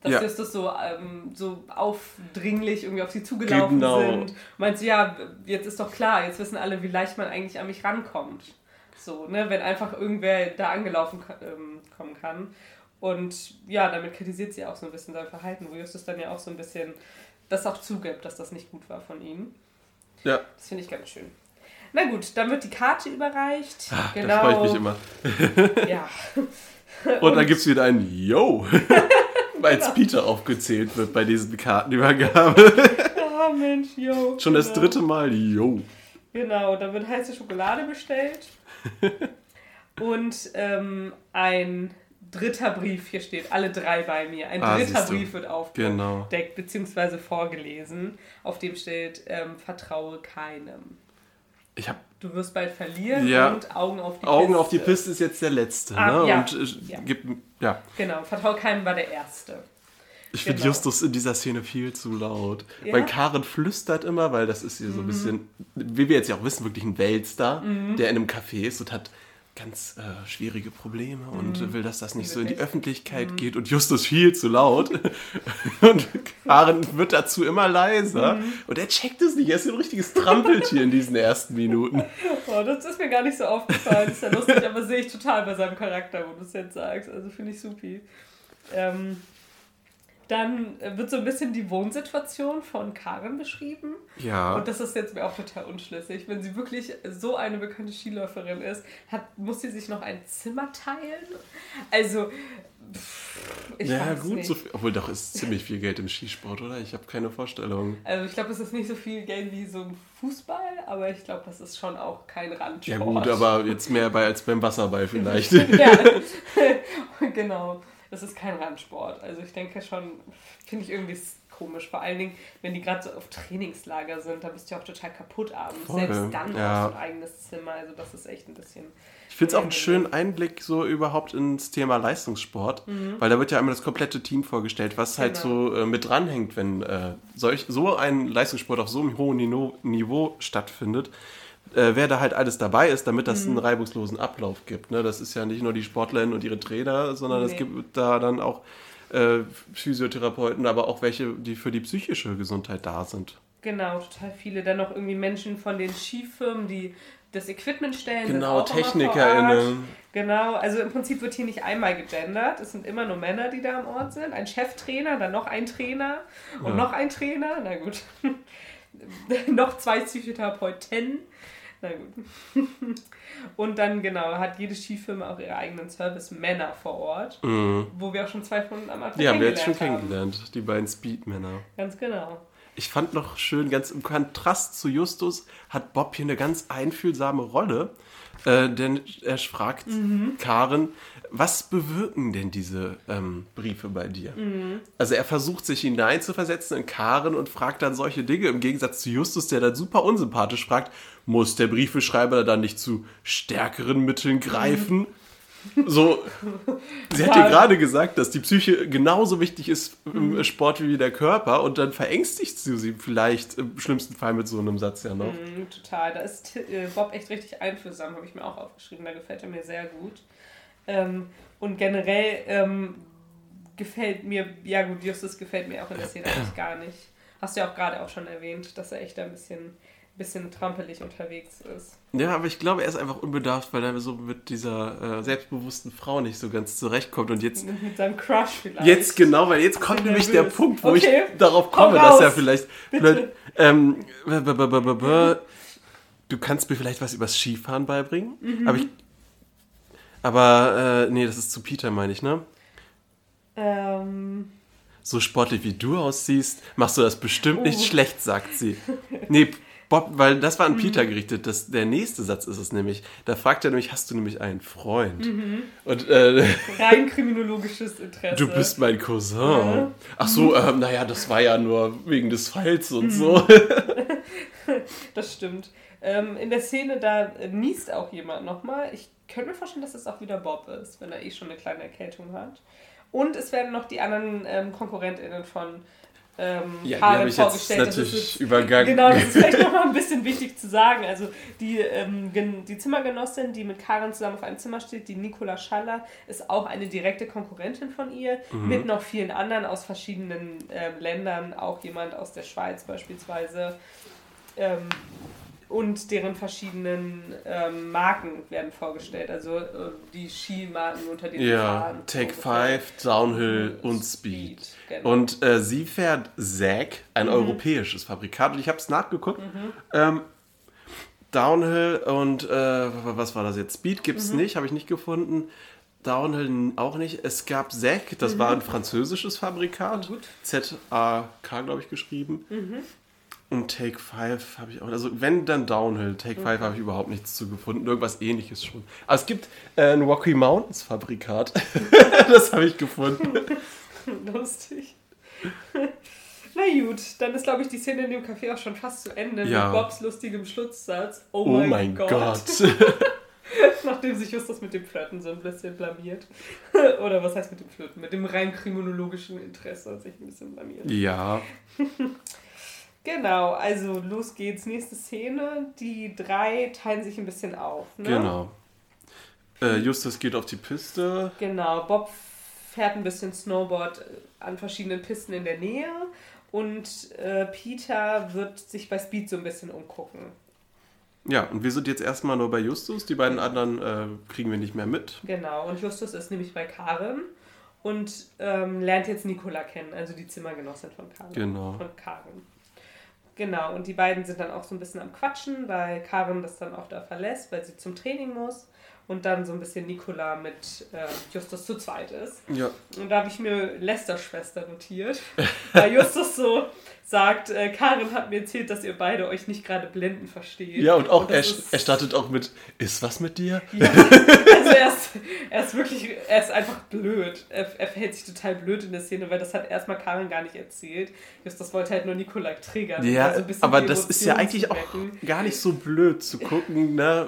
Dass Ja. Justus so, ähm, so aufdringlich irgendwie auf sie zugelaufen Genau. sind. Meint sie, ja, jetzt ist doch klar, jetzt wissen alle, wie leicht man eigentlich an mich rankommt. So, ne, wenn einfach irgendwer da angelaufen ähm, kommen kann. Und ja, damit kritisiert sie auch so ein bisschen sein Verhalten, wo Justus dann ja auch so ein bisschen das auch zugibt, dass das nicht gut war von ihm. Ja, Das finde ich ganz schön. Na gut, dann wird die Karte überreicht. Ah, genau. da freue ich mich immer. Ja. Und, dann gibt es wieder ein Yo, als Genau. Peter aufgezählt wird bei diesen Kartenübergabe. Ah, Mensch, yo. Schon das genau. dritte Mal Yo. Genau, da wird heiße Schokolade bestellt. Und ähm, ein dritter Brief, hier steht alle drei bei mir. Ein Ah, dritter. Brief wird Genau. aufgedeckt bzw. vorgelesen. Auf dem steht, ähm, vertraue keinem. Ich habe Du wirst bald verlieren Ja. und Augen auf die Augen Piste. auf die Piste ist jetzt der letzte. Ah, ne? ja. Und äh, Ja. gibt, ja. Genau, vertraue keinem war der erste. Ich finde Genau. Justus in dieser Szene viel zu laut. Ja? Mhm. Weil Karen flüstert immer, weil das ist hier so ein bisschen, wie wir jetzt ja auch wissen, wirklich ein Weltstar, der in einem Café ist und hat ganz äh, schwierige Probleme und will, dass das nicht so in die? Öffentlichkeit geht und Justus viel zu laut. und Karen wird dazu immer leiser und er checkt es nicht. Er ist ein richtiges Trampeltier in diesen ersten Minuten. Oh, das ist mir gar nicht so aufgefallen. ist ja lustig, aber sehe ich total bei seinem Charakter, wo du es jetzt sagst. Also finde ich supi. Ähm, dann wird so ein bisschen die Wohnsituation von Karen beschrieben. Ja. Und das ist jetzt mir auch total unschlüssig. Wenn sie wirklich so eine bekannte Skiläuferin ist, hat, muss sie sich noch ein Zimmer teilen? Also, pff, ich ja, weiß gut, nicht. so viel, obwohl doch ist ziemlich viel Geld im Skisport, oder? Ich habe keine Vorstellung. Also ich glaube, es ist nicht so viel Geld wie so ein Fußball, aber ich glaube, das ist schon auch kein Randsport. Ja gut, aber jetzt mehr bei, als beim Wasserball vielleicht. ja, genau. Das ist kein Randsport. Also ich denke schon, finde ich irgendwie komisch. Vor allen Dingen, wenn die gerade so auf Trainingslager sind, da bist du ja auch total kaputt abends. Voll, Selbst dann ja. hast du ein eigenes Zimmer. Also das ist echt ein bisschen... Ich finde es auch einen schönen Einblick so überhaupt ins Thema Leistungssport, weil da wird ja einmal das komplette Team vorgestellt, was halt Genau. so äh, mit dranhängt, wenn äh, solch, so ein Leistungssport auf so einem hohen Niveau, Niveau stattfindet. Äh, wer da halt alles dabei ist, damit das einen reibungslosen Ablauf gibt. Ne? Das ist ja nicht nur die Sportlerinnen und ihre Trainer, sondern es Nee. gibt da dann auch äh, Physiotherapeuten, aber auch welche, die für die psychische Gesundheit da sind. Genau, total viele. Dann noch irgendwie Menschen von den Skifirmen, die das Equipment stellen. Genau, TechnikerInnen. Genau, also im Prinzip wird hier nicht einmal gegendert. Es sind immer nur Männer, die da am Ort sind. Ein Cheftrainer, dann noch ein Trainer und ja. noch ein Trainer. Na gut. noch zwei Psychotherapeuten. Na gut. Und dann, genau, hat jede Skifirma auch ihre eigenen Service-Männer vor Ort, mhm. wo wir auch schon zwei von am Anfang Die haben wir jetzt schon kennengelernt, die beiden Speed-Männer. Ganz genau. Ich fand noch schön, ganz im Kontrast zu Justus hat Bob hier eine ganz einfühlsame Rolle, äh, denn er fragt mhm. Karen, was bewirken denn diese ähm, Briefe bei dir? Mhm. Also er versucht sich hineinzuversetzen in Karen und fragt dann solche Dinge, im Gegensatz zu Justus, der dann super unsympathisch fragt, muss der Briefeschreiber dann nicht zu stärkeren Mitteln greifen? So, sie hat dir gerade gesagt, dass die Psyche genauso wichtig ist im mhm. Sport wie der Körper und dann verängstigt sie sie vielleicht im schlimmsten Fall mit so einem Satz ja noch. Mhm, total, da ist äh, Bob echt richtig einfühlsam, habe ich mir auch aufgeschrieben, da gefällt er mir sehr gut. Ähm, und generell ähm, gefällt mir, ja gut, Justus gefällt mir auch in der Szene eigentlich gar nicht. Hast du ja auch gerade auch schon erwähnt, dass er echt da ein bisschen bisschen trampelig unterwegs ist. Ja, aber ich glaube, er ist einfach unbedarft, weil er so mit dieser äh, selbstbewussten Frau nicht so ganz zurechtkommt und jetzt. Mit seinem Crush vielleicht. Jetzt genau, weil jetzt kommt nämlich der Punkt, wo okay. ich darauf komme, dass er vielleicht. vielleicht ähm, du kannst mir vielleicht was übers Skifahren beibringen, mhm. aber ich. Aber, äh, nee, das ist zu Peter, meine ich, ne? Ähm. So sportlich wie du aussiehst, machst du das bestimmt oh. nicht schlecht, sagt sie. Nee, Bob, weil das war an mhm. Peter gerichtet. Das, der nächste Satz ist es nämlich. Da fragt er nämlich, hast du nämlich einen Freund? Mhm. Und, äh, Rein kriminologisches Interesse. Du bist mein Cousin. Ja. Ach so, ähm, naja, das war ja nur wegen des Falls und mhm. so. das stimmt. Ähm, in der Szene, da niest auch jemand nochmal. Ich könnte mir vorstellen, dass es auch wieder Bob ist, wenn er eh schon eine kleine Erkältung hat. Und es werden noch die anderen ähm, KonkurrentInnen von ähm, ja, Karen vorgestellt. Jetzt natürlich ist, übergangen. Genau, das ist vielleicht nochmal ein bisschen wichtig zu sagen. Also die, ähm, die Zimmergenossin, die mit Karen zusammen auf einem Zimmer steht, die Nicola Schaller, ist auch eine direkte Konkurrentin von ihr, mhm. mit noch vielen anderen aus verschiedenen ähm, Ländern, auch jemand aus der Schweiz beispielsweise. Ähm, und deren verschiedenen ähm, Marken werden vorgestellt. Also äh, die Skimarken, unter denen ja, fahren. Take 5, Downhill und, Speed. Speed genau. Und äh, sie fährt Zack, ein mhm. europäisches Fabrikat. Und ich habe es nachgeguckt. Mhm. Ähm, Downhill und äh, was war das jetzt? Speed gibt es mhm. nicht, habe ich nicht gefunden. Downhill auch nicht. Es gab Zack, das war ein mhm. französisches Fabrikat. Z-A-K, glaube ich, geschrieben. Mhm. Und Take 5 habe ich auch. Also, wenn dann Downhill, Take 5 okay. habe ich überhaupt nichts zu gefunden. Irgendwas ähnliches schon. Aber es gibt äh, ein Rocky Mountains Fabrikat. das habe ich gefunden. Lustig. Na gut, dann ist, glaube ich, die Szene in dem Café auch schon fast zu Ende ja. mit Bobs lustigem Schlusssatz. Oh, oh mein, mein Gott. Gott. Nachdem sich Justus mit dem Flirten so ein bisschen blamiert. Oder was heißt mit dem Flirten? Mit dem rein kriminologischen Interesse sich ein bisschen blamiert. Ja. Genau, also los geht's. Nächste Szene. Die drei teilen sich ein bisschen auf. Ne? Genau. Äh, Justus geht auf die Piste. Genau, Bob fährt ein bisschen Snowboard an verschiedenen Pisten in der Nähe und äh, Peter wird sich bei Speed so ein bisschen umgucken. Ja, und wir sind jetzt erstmal nur bei Justus. Die beiden anderen äh, kriegen wir nicht mehr mit. Genau, und Justus ist nämlich bei Karen und ähm, lernt jetzt Nicola kennen, also die Zimmergenossin von Karen. Genau. Von Karen. Genau, und die beiden sind dann auch so ein bisschen am Quatschen, weil Karen das dann auch da verlässt, weil sie zum Training muss und dann so ein bisschen Nicola mit äh, Justus zu zweit ist. Ja. Und da habe ich mir Lesters Schwester notiert, weil Justus so sagt, äh, Karin hat mir erzählt, dass ihr beide euch nicht gerade blenden versteht. Ja, und auch und er, er startet auch mit, ist was mit dir? Ja, also er ist, er ist wirklich, er ist einfach blöd. Er, er verhält sich total blöd in der Szene, weil das hat erstmal Karin gar nicht erzählt. Justus wollte halt nur Nikolai triggern. Ja, also aber das ist ja eigentlich auch gar nicht so blöd zu gucken, ne?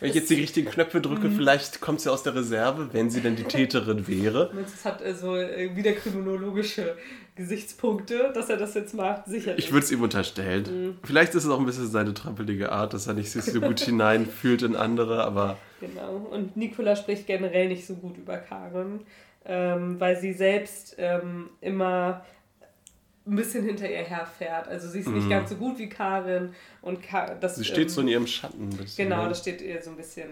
Wenn ich jetzt die richtigen Knöpfe drücke, mhm. vielleicht kommt sie aus der Reserve, wenn sie denn die Täterin wäre. Es hat also wieder kriminologische Gesichtspunkte, dass er das jetzt macht, sicherlich. Ich würde es ihm unterstellen. Mhm. Vielleicht ist es auch ein bisschen seine trampelige Art, dass er nicht sich so gut hineinfühlt in andere, aber. Genau. Und Nikola spricht generell nicht so gut über Karen. ähm, weil sie selbst ähm, immer ein bisschen hinter ihr herfährt. Also sie ist nicht ganz so gut wie Karin und Ka das Mhm. Sie steht ähm, so in ihrem Schatten ein bisschen. Genau, ne? das steht ihr so ein bisschen,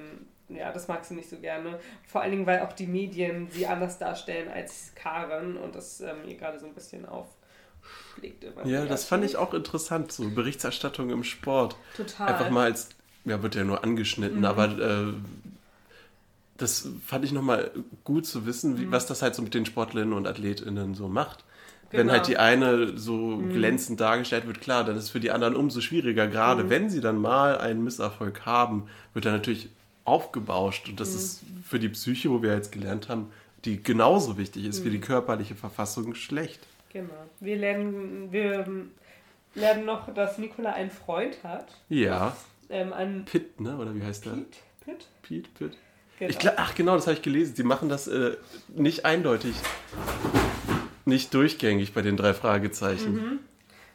ja, das mag sie nicht so gerne. Vor allen Dingen, weil auch die Medien sie anders darstellen als Karen und das ähm, ihr gerade so ein bisschen aufschlägt. immer Ja, das fand ich auch interessant, so Berichterstattung im Sport. total. Einfach mal als, ja, wird ja nur angeschnitten, Mhm. aber äh, das fand ich nochmal gut zu wissen, Mhm. wie, was das halt so mit den Sportlerinnen und AthletInnen so macht. Wenn Genau. halt die eine so glänzend dargestellt wird, klar, dann ist es für die anderen umso schwieriger. Gerade Mhm. wenn sie dann mal einen Misserfolg haben, wird er natürlich aufgebauscht. Und das Mhm. ist für die Psyche, wo wir jetzt gelernt haben, die genauso wichtig ist Mhm. wie die körperliche Verfassung schlecht. Genau. Wir lernen, wir lernen noch, dass Nicola einen Freund hat. Ja, Ähm, einen Pitt, ne? Oder wie heißt der? Pete. Pete? Pitt, Pitt. Genau. Ich ach genau, das habe ich gelesen. Sie machen das äh, nicht eindeutig, nicht durchgängig bei den drei Fragezeichen. Mhm.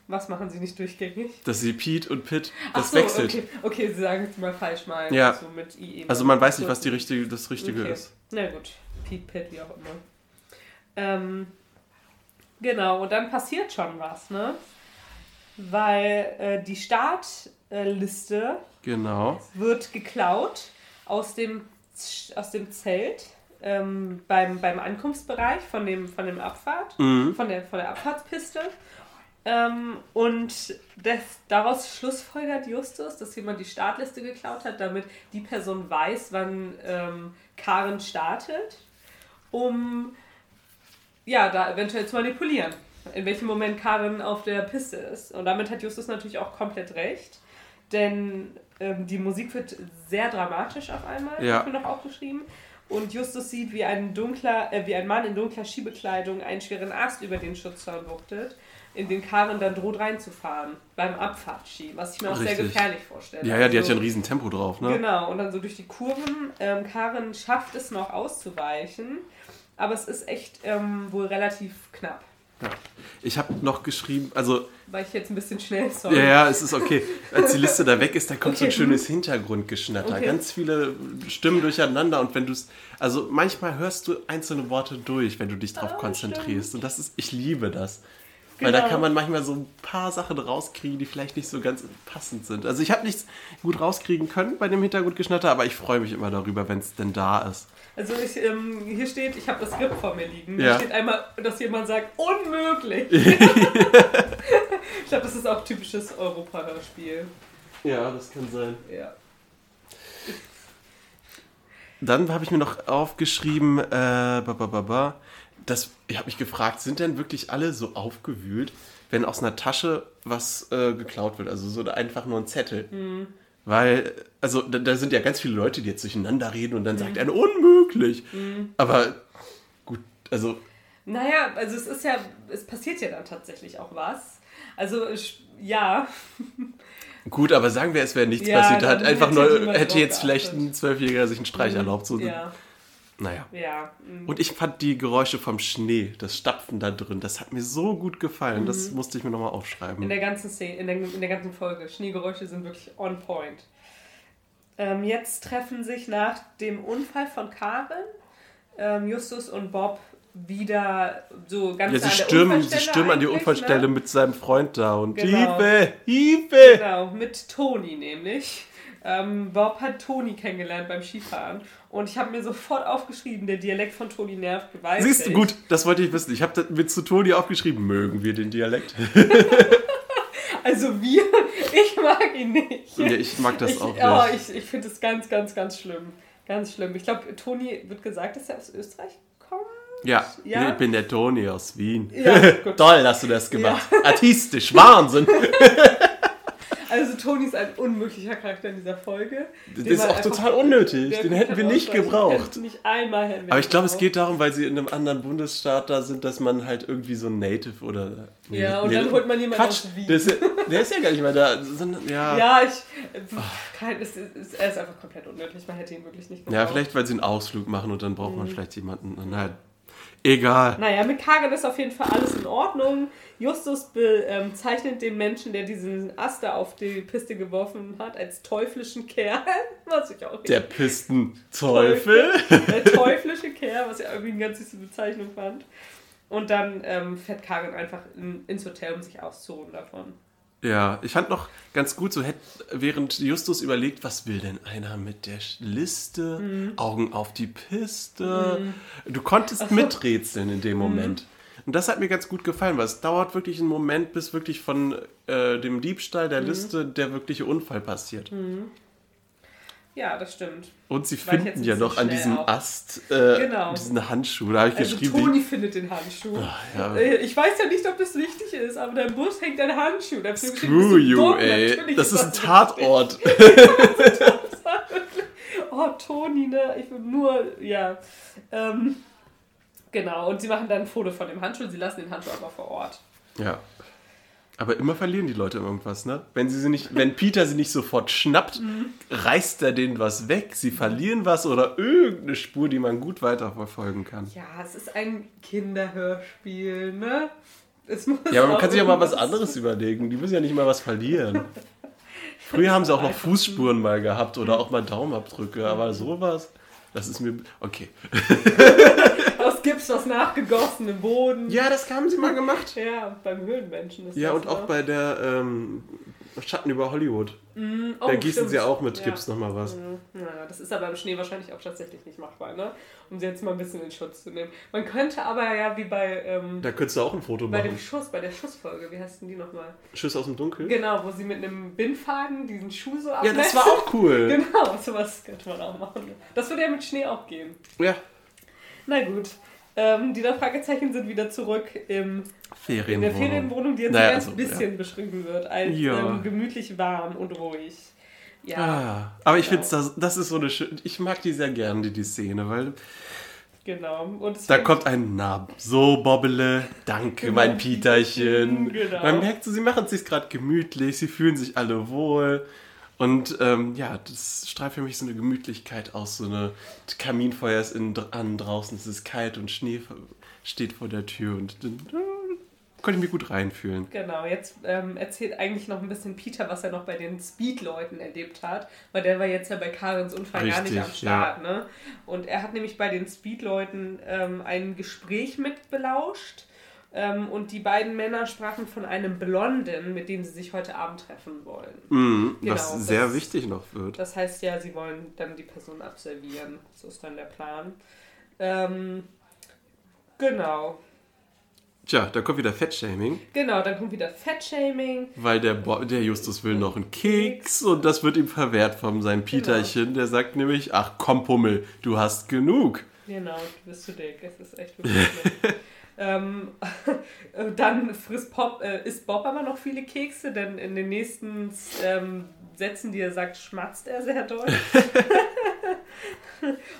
Was machen sie nicht durchgängig? Dass sie Pete und Pitt, das so, wechselt. Okay, okay, sie sagen es mal falsch mal. Ja. So mit IE Also man weiß nicht, was die richtige, das Richtige Okay. ist. Na gut, Pete Pitt, wie auch immer. Ähm, genau, und dann passiert schon was, ne? Weil äh, die Startliste Genau. wird geklaut aus dem, aus dem Zelt ähm, beim, beim Ankunftsbereich von dem, von dem Abfahrt, Mhm. von, der, von der Abfahrtspiste. Ähm, und das, daraus schlussfolgert Justus, dass jemand die Startliste geklaut hat, damit die Person weiß, wann ähm, Karen startet, um ja, da eventuell zu manipulieren, in welchem Moment Karen auf der Piste ist. Und damit hat Justus natürlich auch komplett recht, denn ähm, die Musik wird sehr dramatisch auf einmal, Ja. hab ich mir noch aufgeschrieben. Und Justus sieht, wie ein, dunkler, äh, wie ein Mann in dunkler Skibekleidung einen schweren Ast über den Schutzzaun wuchtet, in den Karen dann droht reinzufahren, beim Abfahrtski, was ich mir auch sehr Richtig. gefährlich vorstelle. Ja, ja, die hat Also- ja ein riesen Tempo drauf, ne? Genau, und dann so durch die Kurven. Ähm, Karen schafft es noch auszuweichen, aber es ist echt ähm, wohl relativ knapp. Ja. Ich habe noch geschrieben, also War ich jetzt ein bisschen schnell, sorry. Ja, ja, es ist okay. Als die Liste da weg ist, da kommt so ein Okay. schönes Hintergrundgeschnatter. Okay. Ganz viele Stimmen durcheinander und wenn du es. Also manchmal hörst du einzelne Worte durch, wenn du dich darauf Ah, konzentrierst. Und das ist, ich liebe das. Weil da Genau. kann man manchmal so ein paar Sachen rauskriegen, die vielleicht nicht so ganz passend sind. Also ich habe nichts gut rauskriegen können bei dem Hintergrundgeschnatter, aber ich freue mich immer darüber, wenn es denn da ist. Also ich, ähm, hier steht, ich habe das Skript vor mir liegen. Ja. Da steht einmal, dass jemand sagt, unmöglich. ich glaube, das ist auch typisches Europa-Hörspiel. Ja, das kann sein. Ja. Dann habe ich mir noch aufgeschrieben, äh, ba, ba, ba, ba, das, ich habe mich gefragt, sind denn wirklich alle so aufgewühlt, wenn aus einer Tasche was äh, geklaut wird? Also so einfach nur ein Zettel. Mhm. Weil, also da, da sind ja ganz viele Leute, die jetzt durcheinander reden und dann Mhm. sagt einer unmöglich. Aber gut, also Naja, also es ist ja, es passiert ja dann tatsächlich auch was. Also ja, gut, aber sagen wir, es wäre nichts Ja, passiert. Da hat einfach nur, hätte jetzt vielleicht ein Zwölfjähriger sich einen Streich erlaubt. So, ja, Naja. ja. mm. Und ich fand die Geräusche vom Schnee, das Stapfen da drin, das hat mir so gut gefallen. Mhm. Das musste ich mir nochmal aufschreiben. In der ganzen Szene, in der, in der ganzen Folge. Schneegeräusche sind wirklich on point. Ähm, jetzt treffen sich nach dem Unfall von Karen ähm, Justus und Bob wieder so ganz ja, sie an der stürmen, sie Unfallstelle stürmen an die eigentlich, Unfallstelle Ne? mit seinem Freund da und Genau. Hilfe, Hilfe! Genau, mit Toni nämlich. Ähm, Bob hat Toni kennengelernt beim Skifahren. Und ich habe mir sofort aufgeschrieben, der Dialekt von Toni nervt gewaltig. Siehst du, gut, das wollte ich wissen. Ich habe mit zu Toni aufgeschrieben, mögen wir den Dialekt? Also wir, ich mag ihn nicht. ja, ich mag das ich, auch oh, nicht. ich, ich finde es ganz, ganz, ganz schlimm. Ganz schlimm. Ich glaube, Toni wird gesagt, dass er aus Österreich kommt. ja, ja. ich bin der Toni aus Wien. Ja. Toll, hast du das gemacht. Artistisch, Wahnsinn. Also Toni ist ein unmöglicher Charakter in dieser Folge. Das ist auch total unnötig. Den hätten wir nicht gebraucht. Nicht einmal hätten wir Aber ich glaube, es geht darum, weil sie in einem anderen Bundesstaat da sind, dass man halt irgendwie so ein Native oder. Ja, und dann holt man jemanden Quatsch, aus Wien. Der ist, ja, der ist ja gar nicht mehr da. Ja, ja. Ja, ich. äh, Kein, es ist, er ist einfach komplett unnötig. Man hätte ihn wirklich nicht gebraucht. vielleicht, weil sie einen Ausflug machen und dann braucht man vielleicht jemanden. Naja. Egal. Naja, mit Karin ist auf jeden Fall alles in Ordnung. Justus bezeichnet den Menschen, der diesen Aster auf die Piste geworfen hat, als teuflischen Kerl. Was ich auch Der Pistenteufel. Der teuflische Kerl, was ich irgendwie eine ganz süße Bezeichnung fand. Und dann ähm, fährt Karin einfach in, ins Hotel, um sich auszuruhen davon. Ja, ich fand noch ganz gut, so hätt, während Justus überlegt, was will denn einer mit der Liste? Mhm. Augen auf die Piste. Du konntest miträtseln in dem Moment. Und das hat mir ganz gut gefallen, weil es dauert wirklich einen Moment, bis wirklich von äh, dem Diebstahl Mhm. der Liste der wirkliche Unfall passiert. Ja, das stimmt. Und sie War finden ja noch an diesem auch. Ast äh, Genau. diesen Handschuh. Da habe ich Also geschrieben, Toni wie- findet den Handschuh. ja. Äh, Ich weiß ja nicht, ob das wichtig ist, aber dein Bus hängt ein Handschuh. Da Screw you, dumm? ey. Das ist ein. Tatort. Oh, Toni, ne? Ich will nur, ja. Ähm, genau, und sie machen dann ein Foto von dem Handschuh. Sie lassen den Handschuh aber vor Ort. Ja. Aber immer verlieren die Leute irgendwas, ne? Wenn sie sie nicht, wenn Peter sie nicht sofort schnappt, reißt er denen was weg. Sie verlieren was oder irgendeine Spur, die man gut weiterverfolgen kann. Ja, es ist ein Kinderhörspiel, ne? Es muss Ja, aber man kann sich auch mal was anderes überlegen. Die müssen ja nicht mal was verlieren. Früher haben sie auch noch Fußspuren mal gehabt oder auch mal Daumenabdrücke, aber sowas, das ist mir. Okay. Aus Gips was nachgegossen im Boden. Ja, das haben sie mal gemacht. Ja, beim Höhlenmenschen ist Ja, das, und auch ne? bei der ähm, Schatten über Hollywood. Oh, da gießen stimmt. sie auch mit Ja. Gips nochmal was. Ja, das ist aber im Schnee wahrscheinlich auch tatsächlich nicht machbar, ne? Um sie jetzt mal ein bisschen in Schutz zu nehmen. Man könnte aber ja wie bei, ähm, Da könntest du auch ein Foto bei dem machen. Schuss, bei der Schussfolge, wie heißt denn die nochmal? Schuss aus dem Dunkel? Genau, wo sie mit einem Bindfaden diesen Schuh so Ja, abmessen. das war auch cool. Genau, sowas könnte man auch machen. Das würde ja mit Schnee auch gehen. Ja. Na gut. Ähm, die drei Fragezeichen sind wieder zurück im, in der Ferienwohnung, die jetzt Naja, ein ganz also, bisschen beschrieben wird, als Ja. ähm, gemütlich warm und ruhig. Ja. Ah, aber ich Genau. finde, das, das ist so eine schöne. Ich mag die sehr gerne, die, die Szene, weil Genau. Und da kommt ein Na, so Bobbele, danke, Genau, mein Peterchen. genau. Man merkt so, sie machen es sich gerade gemütlich, sie fühlen sich alle wohl. Und ähm, ja, das strahlt für mich so eine Gemütlichkeit aus. So eine Kaminfeuer ist innen an, draußen es ist kalt und Schnee steht vor der Tür und dann äh, konnte ich mich gut reinfühlen. Genau, jetzt ähm, erzählt eigentlich noch ein bisschen Peter, was er noch bei den Speed-Leuten erlebt hat, weil der war jetzt ja bei Karens Unfall gar nicht Richtig, am Start. Ne? Und er hat nämlich bei den Speed-Leuten ähm, ein Gespräch mit belauscht ähm, und die beiden Männer sprachen von einem Blonden, mit dem sie sich heute Abend treffen wollen. Mhm, Genau, was das- sehr wichtig noch wird. Das heißt ja, sie wollen dann die Person absolvieren. So ist dann der Plan. Ähm, genau. Tja, da kommt wieder Fettshaming. Genau, dann kommt wieder Fettshaming. Weil der, Bo der Justus will noch einen Keks und das wird ihm verwehrt von seinem Peterchen. Der sagt nämlich, ach komm Pummel, du hast genug. Genau, du bist zu dick. Es ist echt wirklich. Ähm, dann frisst Bob, äh, isst Bob aber noch viele Kekse, denn in den nächsten ähm, Sätzen, die er sagt, schmatzt er sehr doll.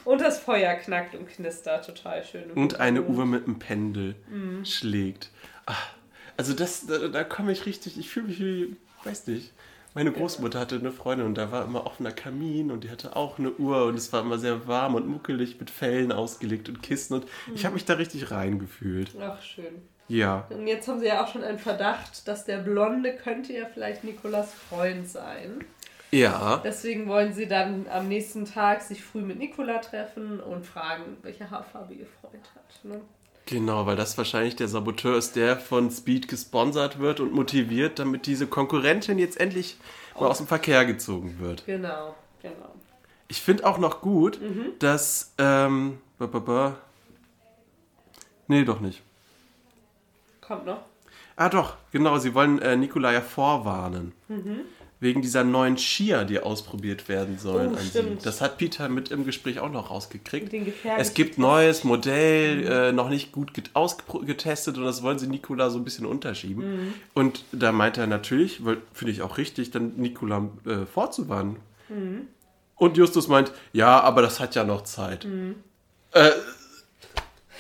und das Feuer knackt und knistert total schön. Und eine. Uhr mit einem Pendel Mhm. schlägt. Ach, also das, da, da komme ich richtig, ich fühle mich wie, weiß nicht. Meine Großmutter hatte eine Freundin und da war immer offener Kamin und die hatte auch eine Uhr und es war immer sehr warm und muckelig mit Fellen ausgelegt und Kissen und ich Mhm. habe mich da richtig reingefühlt. Ach, schön. Ja. Und jetzt haben sie ja auch schon einen Verdacht, dass der Blonde könnte ja vielleicht Nikolas Freund sein. Ja. Deswegen wollen sie dann am nächsten Tag sich früh mit Nikola treffen und fragen, welche Haarfarbe ihr Freund hat. Ne? Genau, weil das wahrscheinlich der Saboteur ist, der von Speed gesponsert wird und motiviert, damit diese Konkurrentin jetzt endlich mal aus dem Verkehr gezogen wird. Genau, genau. Ich finde auch noch gut, Mhm. dass. Ähm. Nee, doch nicht. Kommt noch. Ah, doch, genau, sie wollen äh, Nikolai ja vorwarnen. Mhm. Wegen dieser neuen Skier, die ausprobiert werden sollen Oh, an sie. stimmt. Das hat Peter mit im Gespräch auch noch rausgekriegt. Es gibt neues Modell, äh, noch nicht gut get ausgetestet und das wollen sie Nikola so ein bisschen unterschieben. Mhm. Und da meint er natürlich, weil finde ich auch richtig, dann Nikola äh, vorzuwarnen. Mhm. Und Justus meint, ja, aber das hat ja noch Zeit. Äh,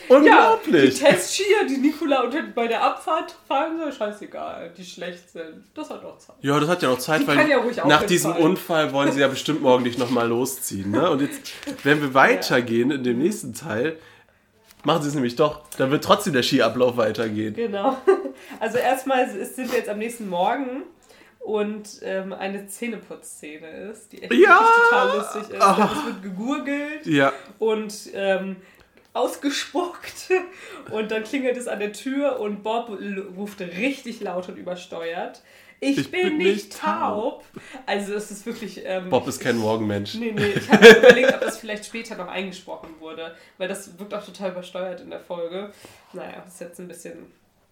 Ja, die unglaublich! Testskier, die Nikola unter, bei der Abfahrt fahren soll, scheißegal, die schlecht sind. Das hat auch Zeit. Ja, das hat ja noch Zeit, Die weil ja auch nach diesem hinfallen. Unfall wollen sie ja bestimmt morgen nicht nochmal losziehen. Ne? Und jetzt, wenn wir weitergehen in dem nächsten Teil, Machen sie es nämlich doch. Dann wird trotzdem der Skiablauf weitergehen. Genau. Also erstmal sind wir jetzt am nächsten Morgen und ähm, eine Zähneputzszene ist, die echt Ja! total lustig ist. Es wird gegurgelt Ja. und ähm, ausgespuckt und dann klingelt es an der Tür und Bob ruft richtig laut und übersteuert. Ich, Ich bin, bin nicht taub. Also es ist wirklich... Ähm, Bob ist kein Morgenmensch. Nee, nee, ich habe überlegt, ob das vielleicht später noch eingesprochen wurde, weil das wirkt auch total übersteuert in der Folge. Naja, ist jetzt ein bisschen...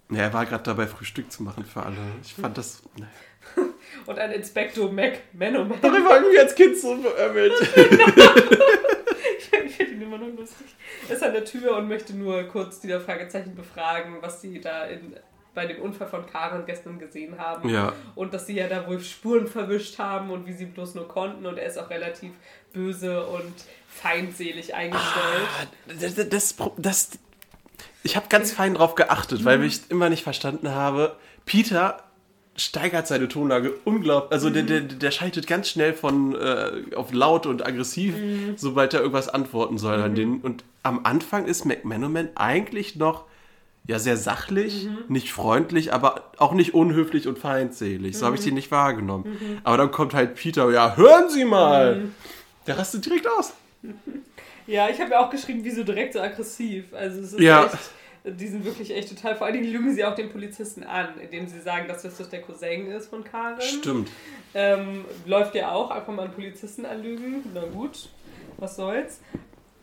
Ja, er war gerade dabei, Frühstück zu machen für alle. Ich fand das. Naja. Und ein Inspektor Mac Manoman. Darüber haben wir als Kind so beömmelt. Ich finde ihn immer noch lustig. Ist an der Tür und möchte nur kurz die Fragezeichen befragen, was sie da in, bei dem Unfall von Karen gestern gesehen haben. Ja. Und dass sie ja da wohl Spuren verwischt haben und wie sie bloß nur konnten. Und er ist auch relativ böse und feindselig eingestellt. Das, das, das, das ich habe ganz fein drauf geachtet, weil ich immer nicht verstanden habe. Peter steigert seine Tonlage unglaublich. Also der, der, der schaltet ganz schnell von äh, auf laut und aggressiv, sobald er irgendwas antworten soll an den. Und am Anfang ist McManaman eigentlich noch ja sehr sachlich, nicht freundlich, aber auch nicht unhöflich und feindselig. So habe ich sie nicht wahrgenommen. Aber dann kommt halt Peter, ja, hören Sie mal! Der rastet direkt aus. Ja, ich habe ja auch geschrieben, wieso direkt so aggressiv. Also es ist Ja. echt, die sind wirklich echt total, vor allen Dingen lügen sie auch den Polizisten an, indem sie sagen, dass das der Cousin ist von Karen. Stimmt. Ähm, läuft ja auch, einfach mal einen Polizisten anlügen. Na gut, was soll's.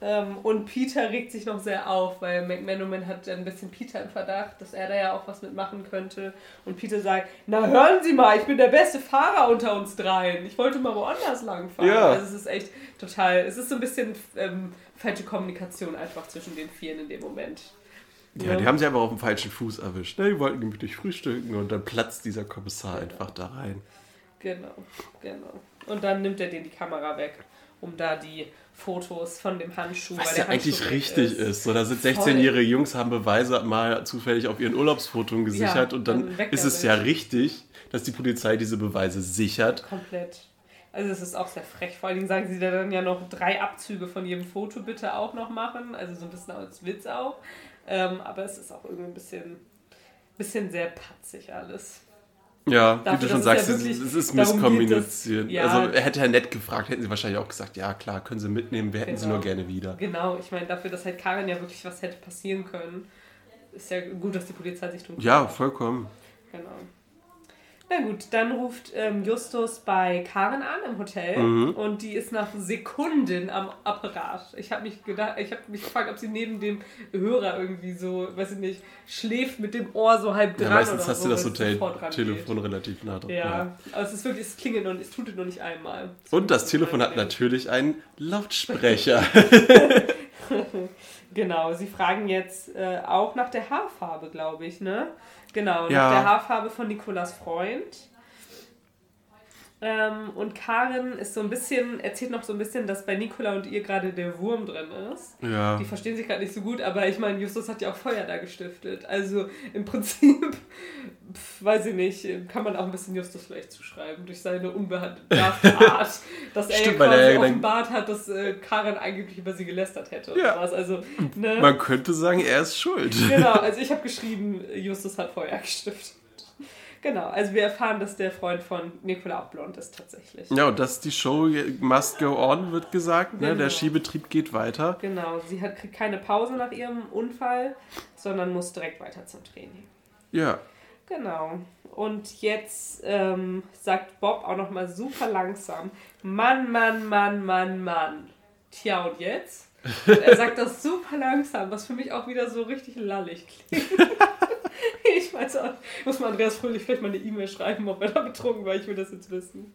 Ähm, und Peter regt sich noch sehr auf, weil McManaman hat ein bisschen Peter im Verdacht, dass er da ja auch was mitmachen könnte. Und Peter sagt, na hören Sie mal, ich bin der beste Fahrer unter uns dreien. Ich wollte mal woanders langfahren. Ja. Also es ist echt total, es ist so ein bisschen ähm, falsche Kommunikation einfach zwischen den Vieren in dem Moment. Ja, die haben sie aber auf dem falschen Fuß erwischt. Ne? Die wollten gemütlich frühstücken und dann platzt dieser Kommissar einfach da rein. Genau, genau. Und dann nimmt er denen die Kamera weg, um da die Fotos von dem Handschuh, Was ja Handschuh eigentlich richtig ist. So, da sind Voll. 16-jährige Jungs, haben Beweise mal zufällig auf ihren Urlaubsfotos gesichert Ja, und dann ist es ja richtig, dass die Polizei diese Beweise sichert. Komplett. Also es ist auch sehr frech. Vor allen Dingen sagen sie da dann ja noch drei Abzüge von jedem Foto bitte auch noch machen. Also so ein bisschen als Witz auch. Ähm, aber es ist auch irgendwie ein bisschen, bisschen sehr patzig alles. Ja, wie Dafür, du schon sagst, ja es, ist dass- ja. Also er hätte ja nett gefragt, hätten sie wahrscheinlich auch gesagt, ja klar, können sie mitnehmen, wir hätten sie Genau. nur gerne wieder. Genau, ich meine, dafür, dass halt Karin ja wirklich was hätte passieren können, ist ja gut, dass die Polizei sich drum Ja, kümmert. vollkommen. Genau. Na gut, dann ruft ähm, Justus bei Karen an im Hotel Mhm. und die ist nach Sekunden am Apparat. Ich habe mich gedacht, ich habe mich gefragt, ob sie neben dem Hörer irgendwie so, weiß ich nicht, schläft mit dem Ohr so halb dran Ja, meistens oder hast so, du das es Hotel-Telefon relativ nah dran. rangeht. Ja, aber es ist wirklich, es klingelt noch, es tut noch nicht einmal. Es Und das Telefon hat natürlich einen Lautsprecher. Genau, sie fragen jetzt äh, auch nach der Haarfarbe, glaube ich, ne? Genau, Ja. nach der Haarfarbe von Nikolas Freund. Ähm, und Karin ist so ein bisschen, erzählt noch so ein bisschen, dass bei Nikola und ihr gerade der Wurm drin ist. ja. Die verstehen sich gerade nicht so gut, aber ich meine, Justus hat ja auch Feuer da gestiftet. Also im Prinzip, pf, weiß ich nicht, kann man auch ein bisschen Justus vielleicht zuschreiben, durch seine unbedarfte Art, dass er Stimmt, ja quasi er offenbart hat, dass äh, Karin angeblich über sie gelästert hätte. und Ja. Also, ne? Man könnte sagen, er ist schuld. Genau, also ich habe geschrieben, Justus hat Feuer gestiftet. Genau, also wir erfahren, dass der Freund von Nikola auch blond ist tatsächlich. Ja, und dass die Show must go on, wird gesagt. Ne? Genau. Der Skibetrieb geht weiter. Genau, sie hat, kriegt keine Pause nach ihrem Unfall, sondern muss direkt weiter zum Training. Ja. Genau. Und jetzt ähm, sagt Bob auch nochmal super langsam: Mann, Mann, Mann, Mann, Mann. Tja, und jetzt? Und er sagt das super langsam, was für mich auch wieder so richtig lallig klingt. ich weiß auch, nicht. muss mal Andreas Fröhlich vielleicht mal eine E-Mail schreiben, ob er da betrunken war. Ich will das jetzt wissen.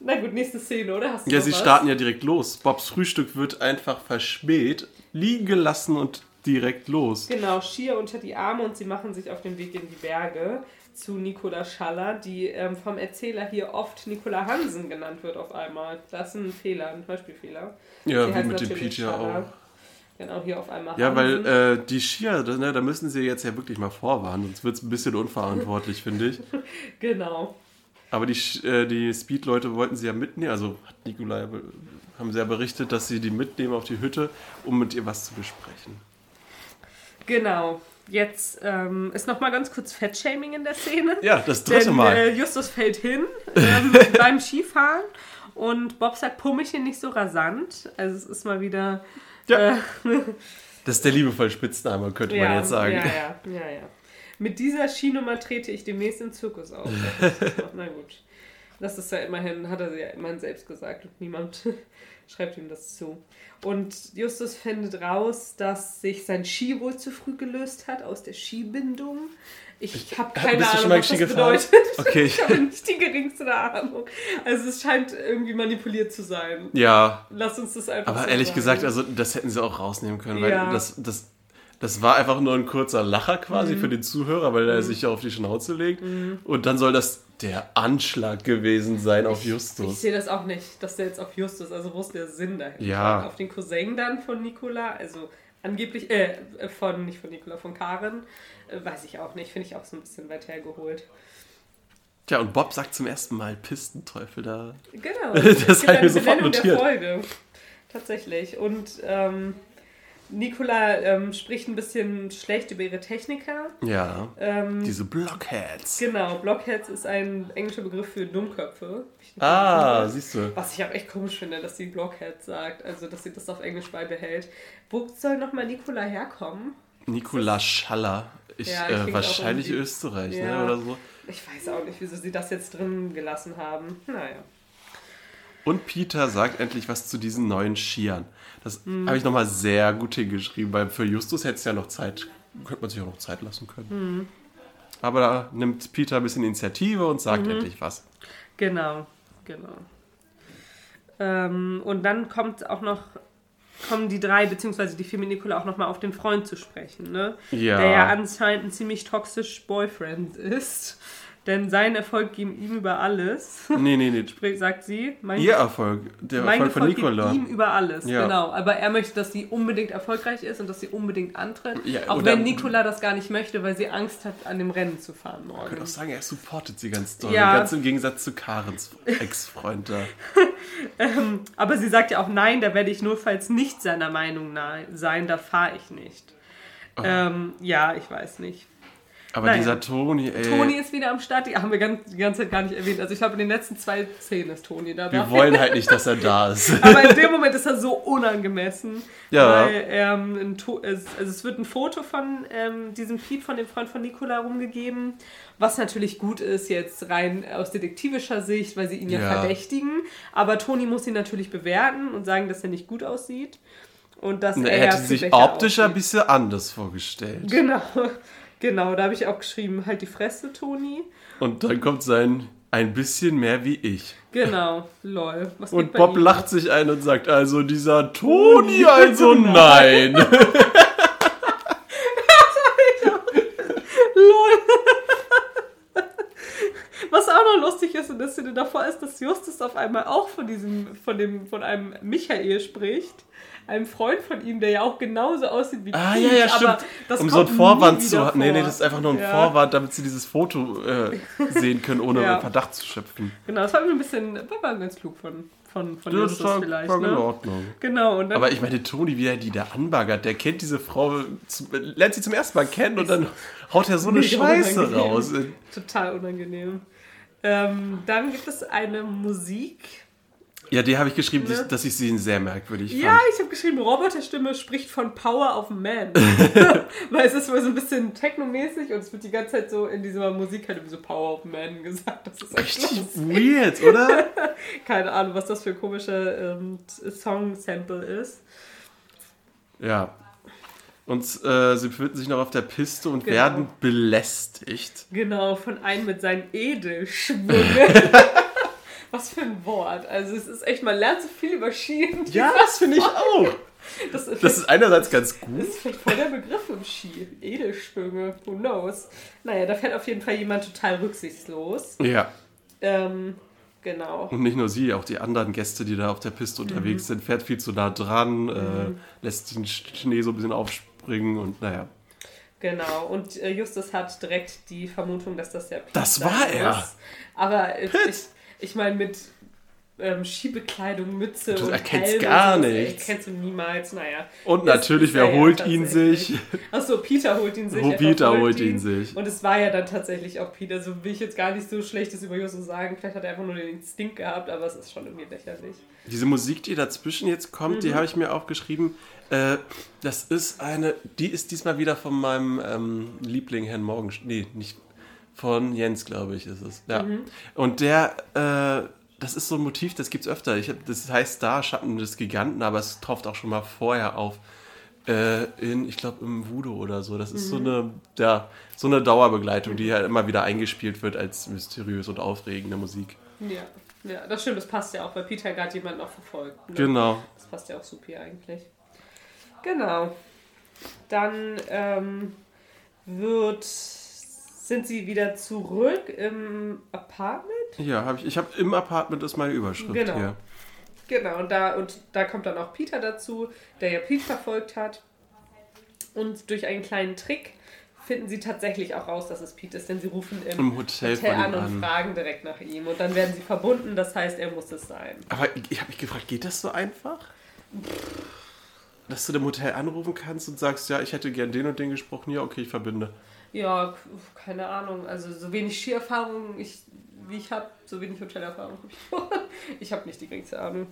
Na gut, nächste Szene, oder? Hast du Ja, sie was? starten ja direkt los. Bobs Frühstück wird einfach verschmäht, liegen gelassen und direkt los. Genau, schier unter die Arme und sie machen sich auf den Weg in die Berge zu Nicola Schaller, die ähm, vom Erzähler hier oft Nicola Hansen genannt wird auf einmal. Das ist ein Fehler, ein Beispielfehler. Ja, Sie wie mit dem Peter Schaller. auch. Genau, hier auf einmal Ja, Hansen. weil äh, die Skier, ne, da müssen sie jetzt ja wirklich mal vorwarnen, sonst wird es ein bisschen unverantwortlich, finde ich. Genau. Aber die, äh, die Speed-Leute wollten sie ja mitnehmen, also hat Nikolai, be- haben sie ja berichtet, dass sie die mitnehmen auf die Hütte, um mit ihr was zu besprechen. Genau. Jetzt ähm, ist noch mal ganz kurz Fettshaming in der Szene. Ja, das dritte Denn, Mal. Äh, Justus fällt hin ähm, beim Skifahren und Bob sagt, Pummelchen nicht so rasant. Also es ist mal wieder... Ja. Äh, Das ist der liebevoll Spitzname, könnte man jetzt sagen. Ja, ja, ja, ja. Mit dieser Skinummer trete ich demnächst im Zirkus auf. Na gut. Das ist ja immerhin, hat er ja immerhin selbst gesagt und niemand schreibt ihm das zu. Und Justus findet raus, dass sich sein Ski wohl zu früh gelöst hat aus der Skibindung. Ich habe keine Ahnung, was das gefahren? bedeutet. Okay. Ich habe nicht die geringste Ahnung. Also es scheint irgendwie manipuliert zu sein. Ja, Lass uns das einfach aber so ehrlich sagen. gesagt, also das hätten sie auch rausnehmen können, weil Ja. das, das, das war einfach nur ein kurzer Lacher quasi Mhm. für den Zuhörer, weil er sich ja auf die Schnauze legt. Und dann soll das der Anschlag gewesen sein auf Ich Justus. sehe das auch nicht, dass der jetzt auf Justus, also wo ist der Sinn dahinter? Ja. Auf den Cousin dann von Nicola, also angeblich, äh, äh, von, nicht von Nicola, von Karen, äh, weiß ich auch nicht, finde ich auch so ein bisschen weit hergeholt. Tja, und Bob sagt zum ersten Mal Pistenteufel da. Genau. Das Es gibt hab ich eine mir sofort Benennung der notiert. Folge. Tatsächlich. Und ähm, Nicola ähm, spricht ein bisschen schlecht über ihre Techniker. Ja, Ähm, diese Blockheads. genau, Blockheads ist ein englischer Begriff für Dummköpfe. Ah, gewusst. siehst du. Was ich auch echt komisch finde, dass sie Blockhead sagt, also dass sie das auf Englisch beibehält. Wo soll nochmal Nicola herkommen? Nikola Schaller. Ich, Ja, äh, wahrscheinlich Österreich, ne? Ja. Oder so. Ich weiß auch nicht, wieso sie das jetzt drin gelassen haben. Naja. Und Peter sagt endlich was zu diesen neuen Skiern. Das Mhm. habe ich nochmal sehr gut hingeschrieben, weil für Justus hätte es ja noch Zeit, könnte man sich auch noch Zeit lassen können. Mhm. Aber da nimmt Peter ein bisschen Initiative und sagt Mhm. endlich was. Genau, genau. Ähm, und dann kommt auch noch, kommen die drei, beziehungsweise die Nicola auch nochmal auf den Freund zu sprechen, ne? Ja. Der ja anscheinend ein ziemlich toxisch Boyfriend ist. Denn sein Erfolg ging ihm über alles. Nee, nee, nee. Sprich, sagt sie. Mein Ihr Erfolg, der mein Erfolg von Erfolg Nicola. geht ihm über alles, Ja. genau. Aber er möchte, dass sie unbedingt erfolgreich ist und dass sie unbedingt antritt. Ja, auch wenn Nicola das gar nicht möchte, weil sie Angst hat, an dem Rennen zu fahren Ich könnte morgen. auch sagen, er supportet sie ganz doll. Ja. Ganz im Gegensatz zu Karens Ex-Freund da. Aber sie sagt ja auch, nein, da werde ich notfalls nicht seiner Meinung nahe sein, da fahre ich nicht. Oh. Ähm, ja, ich weiß nicht. Aber Naja. dieser Toni, ey. Toni ist wieder am Start, die haben wir ganz, die ganze Zeit gar nicht erwähnt. Also ich glaube, in den letzten zwei Szenen ist Toni dabei. wir wollen halt nicht, dass er da ist. Aber in dem Moment ist er so unangemessen. Ja. Weil ähm, es, also es wird ein Foto von ähm, diesem Pete, von dem Freund von Nicola, rumgegeben. Was natürlich gut ist, jetzt rein aus detektivischer Sicht, weil sie ihn ja, Ja. verdächtigen. Aber Toni muss ihn natürlich bewerten und sagen, dass er nicht gut aussieht. Und dass Und er er hätte sich optisch ein bisschen anders vorgestellt. Genau. Genau, da habe ich auch geschrieben, halt die Fresse, Toni. Und dann kommt sein ein bisschen mehr wie ich. Genau, lol. Was Und Bob lacht sich ein und sagt, also dieser Toni, also nein. Was auch noch lustig ist in der Szene davor ist, dass Justus auf einmal auch von diesem, von dem, von einem Michael spricht. Einem Freund von ihm, der ja auch genauso aussieht wie Ah, Pete, ja, ja, stimmt. um so einen Vorwand zu haben. Nee, nee, das ist einfach nur ein Ja. Vorwand, damit sie dieses Foto äh, sehen können, ohne Ja. Verdacht zu schöpfen. Genau, das war mir ein bisschen, war ganz klug von, von, von Das Justus war, vielleicht. war in ne? Ordnung. Genau, dann, Aber ich meine, Toni, wie er die da anbaggert, der kennt diese Frau, zu, lernt sie zum ersten Mal kennen und dann haut er so eine Scheiße unangenehm. raus. total unangenehm. Ähm, dann gibt es eine Musik. Ja, die habe ich geschrieben, Ne? dass ich sie sehr merkwürdig Ja, fand. ich habe geschrieben, Roboterstimme spricht von Power of Man. Weil es ist wohl so ein bisschen technomäßig und es wird die ganze Zeit so in dieser Musik halt so Power of Man gesagt. Das ist echt Richtig weird, oder? Keine Ahnung, was das für ein komischer ähm, Song-Sample ist. Ja. Und äh, sie befinden sich noch auf der Piste und Genau. werden belästigt. Genau, von einem mit seinen Edelschwungen. was für ein Wort. Also es ist echt, man lernt so viel über Ski. in Ja, das finde ich auch. Das ist, Das ist einerseits ganz gut. das ist vielleicht voll der Begriff im Ski. Edelschwünge, who knows. Naja, da fährt auf jeden Fall jemand total rücksichtslos. Ja. Ähm, genau. Und nicht nur sie, auch die anderen Gäste, die da auf der Piste unterwegs sind, fährt viel zu nah dran, äh, lässt den Schnee so ein bisschen aufspringen und naja. Genau. Und äh, Justus hat direkt die Vermutung, dass das der Pete Das war er. muss. Aber ich, ich, ich meine, mit ähm, Skibekleidung, Mütze Du und erkennst Helm gar und nichts. Erkennst du niemals, naja. Und natürlich, ist wer er ja holt ihn sich? Achso, Peter holt ihn sich. Er Peter holt ihn sich. Und es war ja dann tatsächlich auch Peter. So will ich jetzt gar nicht so Schlechtes über Justus sagen. Vielleicht hat er einfach nur den Instinkt gehabt, aber es ist schon irgendwie lächerlich. Diese Musik, die dazwischen jetzt kommt, Mhm. die habe ich mir aufgeschrieben. Äh, das ist eine, die ist diesmal wieder von meinem ähm, Liebling Herrn Morgen. Nee, nicht von Jens, glaube ich, ist es. Ja. Mhm. Und der, äh, das ist so ein Motiv, das gibt es öfter. Ich hab, das heißt da Schatten des Giganten, aber es taucht auch schon mal vorher auf. Äh, in, ich glaube, im Voodoo oder so. Das ist so eine, ja, so eine Dauerbegleitung, die halt immer wieder eingespielt wird als mysteriös und aufregende Musik. Ja. Ja, das stimmt, das passt ja auch, weil Peter gerade jemanden auch verfolgt. Ne? Genau. Das passt ja auch super eigentlich. Genau. Dann ähm, wird, sind sie wieder zurück im Apartment. Ja, habe ich. Ich habe im Apartment ist meine Überschrift Genau. hier. Genau, und da, und da kommt dann auch Peter dazu, der ja Pete verfolgt hat. Und durch einen kleinen Trick finden sie tatsächlich auch raus, dass es Pete ist, denn sie rufen im, Im Hotel Hotel an und an. fragen direkt nach ihm. Und dann werden sie verbunden, das heißt, er muss es sein. Aber ich habe mich gefragt, geht das so einfach? Dass du dem Hotel anrufen kannst und sagst, ja, ich hätte gern den und den gesprochen, ja, okay, ich verbinde. Ja, keine Ahnung. Also so wenig Skierfahrung ich, wie ich habe, so wenig Hotelerfahrung habe ich. Ich habe nicht die geringste Ahnung.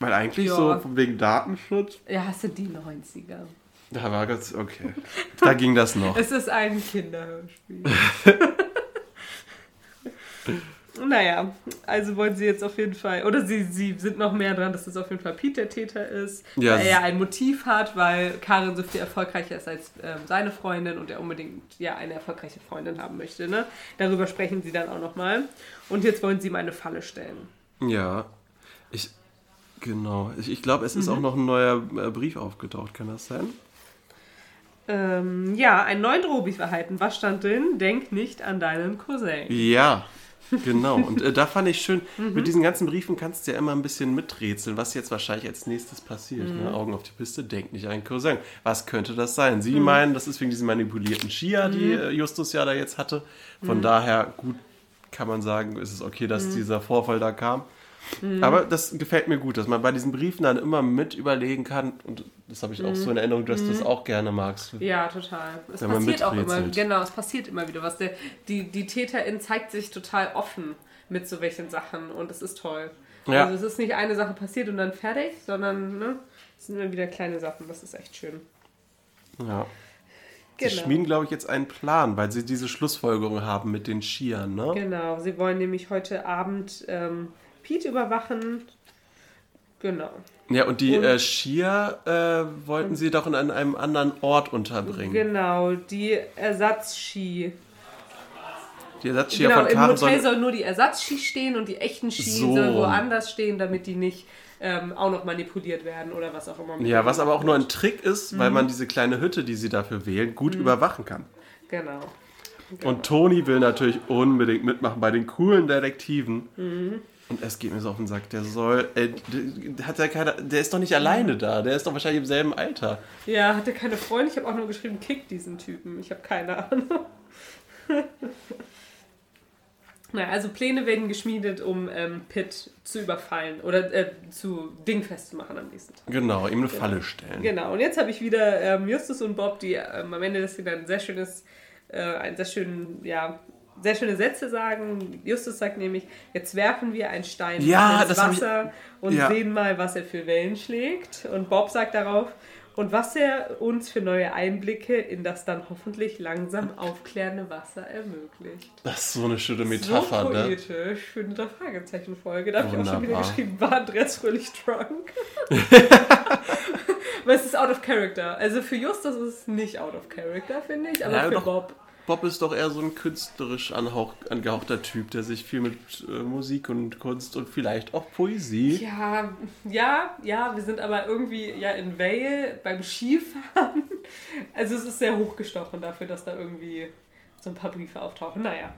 Weil eigentlich Ja. so wegen Datenschutz, Ja, hast du die 90er? da war ganz, okay. Da ging das noch. Es ist ein Kinderhörspiel. naja, also wollen sie jetzt auf jeden Fall, oder sie, sie sind noch mehr dran, dass es auf jeden Fall Pete der Täter ist, Ja, weil er ein Motiv hat, weil Karin so viel erfolgreicher ist als ähm, seine Freundin und er unbedingt ja eine erfolgreiche Freundin haben möchte. Ne? Darüber sprechen sie dann auch nochmal. Und jetzt wollen sie ihm eine Falle stellen. Ja, ich, genau. Ich, ich glaube, es ist auch noch ein neuer äh, Brief aufgetaucht, kann das sein? Ähm, ja, einen neuen Drohbrief erhalten. Was stand drin? Denk nicht an deinen Cousin. Ja, genau. Und äh, da fand ich schön, Mhm. mit diesen ganzen Briefen kannst du ja immer ein bisschen miträtseln, was jetzt wahrscheinlich als nächstes passiert. Mhm. Ne? Augen auf die Piste, denk nicht an einen Cousin. Was könnte das sein? Sie Mhm. meinen, das ist wegen diesen manipulierten Skier, die äh, Justus ja da jetzt hatte. Mhm. Von daher, gut, kann man sagen, ist es okay, dass Mhm. dieser Vorfall da kam. Aber das gefällt mir gut, dass man bei diesen Briefen dann immer mit überlegen kann. Und das habe ich Mhm. auch so in Erinnerung, dass du das auch gerne magst. Ja, total. Es passiert auch immer, genau, es passiert immer wieder was. Der, die, die Täterin zeigt sich total offen mit so welchen Sachen und es ist toll. Ja. Also es ist nicht eine Sache passiert und dann fertig, sondern ne, es sind immer wieder kleine Sachen. Das ist echt schön. Ja. Sie Genau. schmieden, glaube ich, jetzt einen Plan, weil sie diese Schlussfolgerung haben mit den Skiern, ne? Genau, sie wollen nämlich heute Abend ähm, Pete überwachen. Genau. Ja, und die Und- äh, Skier äh, wollten sie doch in an einem anderen Ort unterbringen. Genau, die Ersatzski. Die Ersatzskier Genau, von im Karen Hotel sollen... sollen nur die Ersatzski stehen und die echten Ski So. sollen woanders stehen, damit die nicht ähm, auch noch manipuliert werden oder was auch immer. Ja, was aber auch nur ein Trick ist, weil Mhm. man diese kleine Hütte, die sie dafür wählen, gut überwachen kann. Genau. Und Toni will natürlich unbedingt mitmachen bei den coolen Detektiven. Mhm. Und es geht mir so auf den Sack, der soll, äh, der, hat ja keiner, der ist doch nicht alleine da, der ist doch wahrscheinlich im selben Alter. Ja, hatte keine Freunde. Ich habe auch nur geschrieben, kick diesen Typen. Ich habe keine Ahnung. Na, also Pläne werden geschmiedet, um ähm, Pitt zu überfallen oder äh, zu dingfest zu machen am nächsten Tag. Genau, ihm eine Falle stellen. Genau, und jetzt habe ich wieder ähm, Justus und Bob, die ähm, am Ende des Films ein sehr schönes, äh, ein sehr schönen, ja, sehr schöne Sätze sagen. Justus sagt nämlich, jetzt werfen wir einen Stein Ja, ins das hab ich- Wasser und ja. sehen mal, was er für Wellen schlägt. Und Bob sagt darauf, und was er uns für neue Einblicke in das dann hoffentlich langsam aufklärende Wasser ermöglicht. Das ist so eine schöne Metapher, so ne? poetisch für eine Fragezeichen-Folge. Da habe ich auch schon wieder geschrieben, war Andreas fröhlich drunk? Weil es ist out of character. Also für Justus ist es nicht out of character, finde ich, aber Ja, für doch. Bob. Bob ist doch eher so ein künstlerisch angehauchter Typ, der sich viel mit äh, Musik und Kunst und vielleicht auch Poesie. Ja, ja, ja, wir sind aber irgendwie ja in Vale beim Skifahren. Also es ist sehr hochgestochen dafür, dass da irgendwie so ein paar Briefe auftauchen. Naja,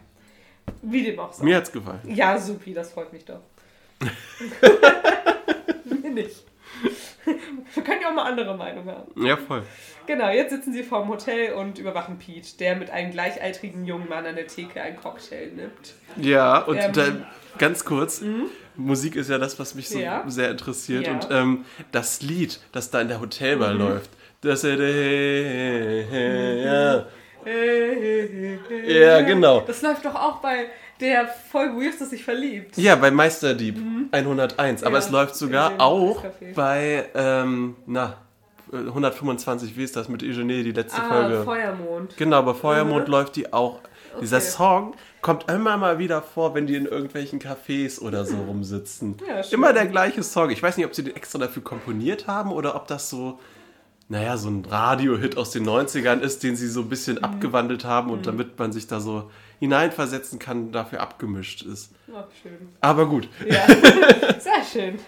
wie dem auch sei. Mir hat's gefallen. Ja, supi, das freut mich doch. Mir nicht. Wir können ja auch mal andere Meinung haben. Ja, voll. Genau, jetzt sitzen sie vorm Hotel und überwachen Pete, der mit einem gleichaltrigen jungen Mann an der Theke einen Cocktail nimmt. Ja, und Ähm. da, ganz kurz, Musik ist ja das, was mich so Ja. sehr interessiert. Ja. Und ähm, das Lied, das da in der Hotelbar Mhm. läuft, das ja, Ja, genau. Das läuft doch auch bei der Folge, wo Justus sich verliebt. ja, bei Meisterdieb 101. Aber Mhm. Ja, es läuft sogar auch bei, ähm, na, äh, 125, wie ist das mit Eugenie, die letzte Ah, Folge? Feuermond. Genau, bei Feuermond Mhm. läuft die auch. Dieser Okay. Song kommt immer mal wieder vor, wenn die in irgendwelchen Cafés oder so rumsitzen. Ja, immer der gleiche Song. Ich weiß nicht, ob sie den extra dafür komponiert haben oder ob das so, naja, so ein Radio-Hit aus den 90ern ist, den sie so ein bisschen abgewandelt haben und damit man sich da so hineinversetzen kann, dafür abgemischt ist. Ach, schön. Aber gut. Ja, sehr schön.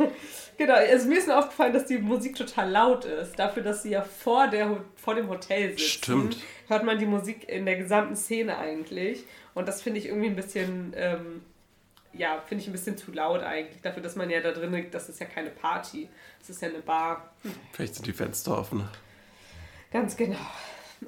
Genau, also mir ist nur aufgefallen, dass die Musik total laut ist. Dafür, dass sie ja vor, der, vor dem Hotel sitzen, Stimmt. hört man die Musik in der gesamten Szene eigentlich. Und das finde ich irgendwie ein bisschen, ähm, ja, finde ich ein bisschen zu laut eigentlich. Dafür, dass man ja da drin, das ist ja keine Party, das ist ja eine Bar. Vielleicht sind die Fenster offen. Ganz genau.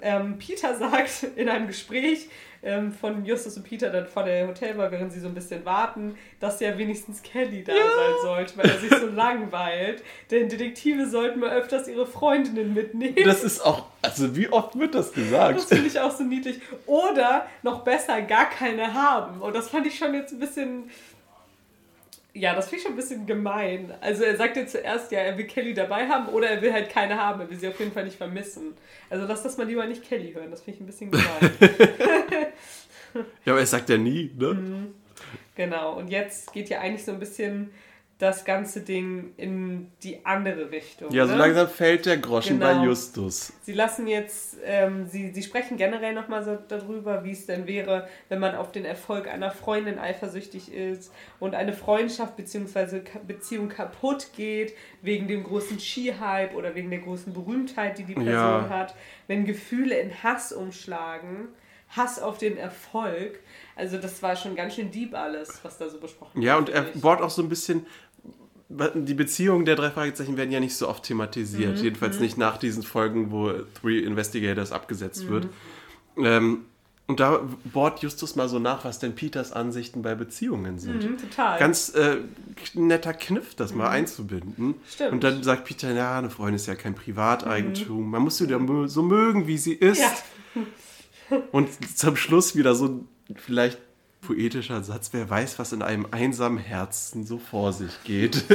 Ähm, Peter sagt in einem Gespräch ähm, von Justus und Peter dann vor der Hotelbar, während sie so ein bisschen warten, dass ja wenigstens Kelly da sein sollte, weil er sich so langweilt. Denn Detektive sollten mal öfters ihre Freundinnen mitnehmen. Das ist auch, also wie oft wird das Das gesagt? finde ich auch so niedlich. Oder noch besser, gar keine haben. Und das fand ich schon jetzt ein bisschen. Ja, das finde ich schon ein bisschen gemein. Also er sagt ja zuerst, ja, er will Kelly dabei haben oder er will halt keine haben. Er will sie auf jeden Fall nicht vermissen. Also lass das mal lieber nicht Kelly hören. Das finde ich ein bisschen gemein. Ja, aber er sagt ja nie, ne? Mhm. genau. Und jetzt geht ja eigentlich so ein bisschen das ganze Ding in die andere Richtung. Ja, so ne? langsam fällt der Groschen Genau. bei Justus. Sie lassen jetzt, ähm, sie, sie sprechen generell nochmal so darüber, wie es denn wäre, wenn man auf den Erfolg einer Freundin eifersüchtig ist und eine Freundschaft bzw. Beziehung kaputt geht, wegen dem großen Ski-Hype oder wegen der großen Berühmtheit, die die Person Ja. hat. Wenn Gefühle in Hass umschlagen, Hass auf den Erfolg. Also das war schon ganz schön deep alles, was da so besprochen Ja, wird, und er bohrt auch so ein bisschen. Die Beziehungen der drei Fragezeichen werden ja nicht so oft thematisiert. Mhm, Jedenfalls nicht nach diesen Folgen, wo Three Investigators abgesetzt wird. Mhm. Ähm, und da bohrt Justus mal so nach, was denn Peters Ansichten bei Beziehungen sind. Mhm, total. Ganz äh, netter Kniff, das mal einzubinden. Stimmt. Und dann sagt Peter, ja, eine Freundin ist ja kein Privateigentum. Man muss sie ja so mögen, wie sie ist. ja. Und zum Schluss wieder so vielleicht poetischer Satz, wer weiß, was in einem einsamen Herzen so vor sich geht.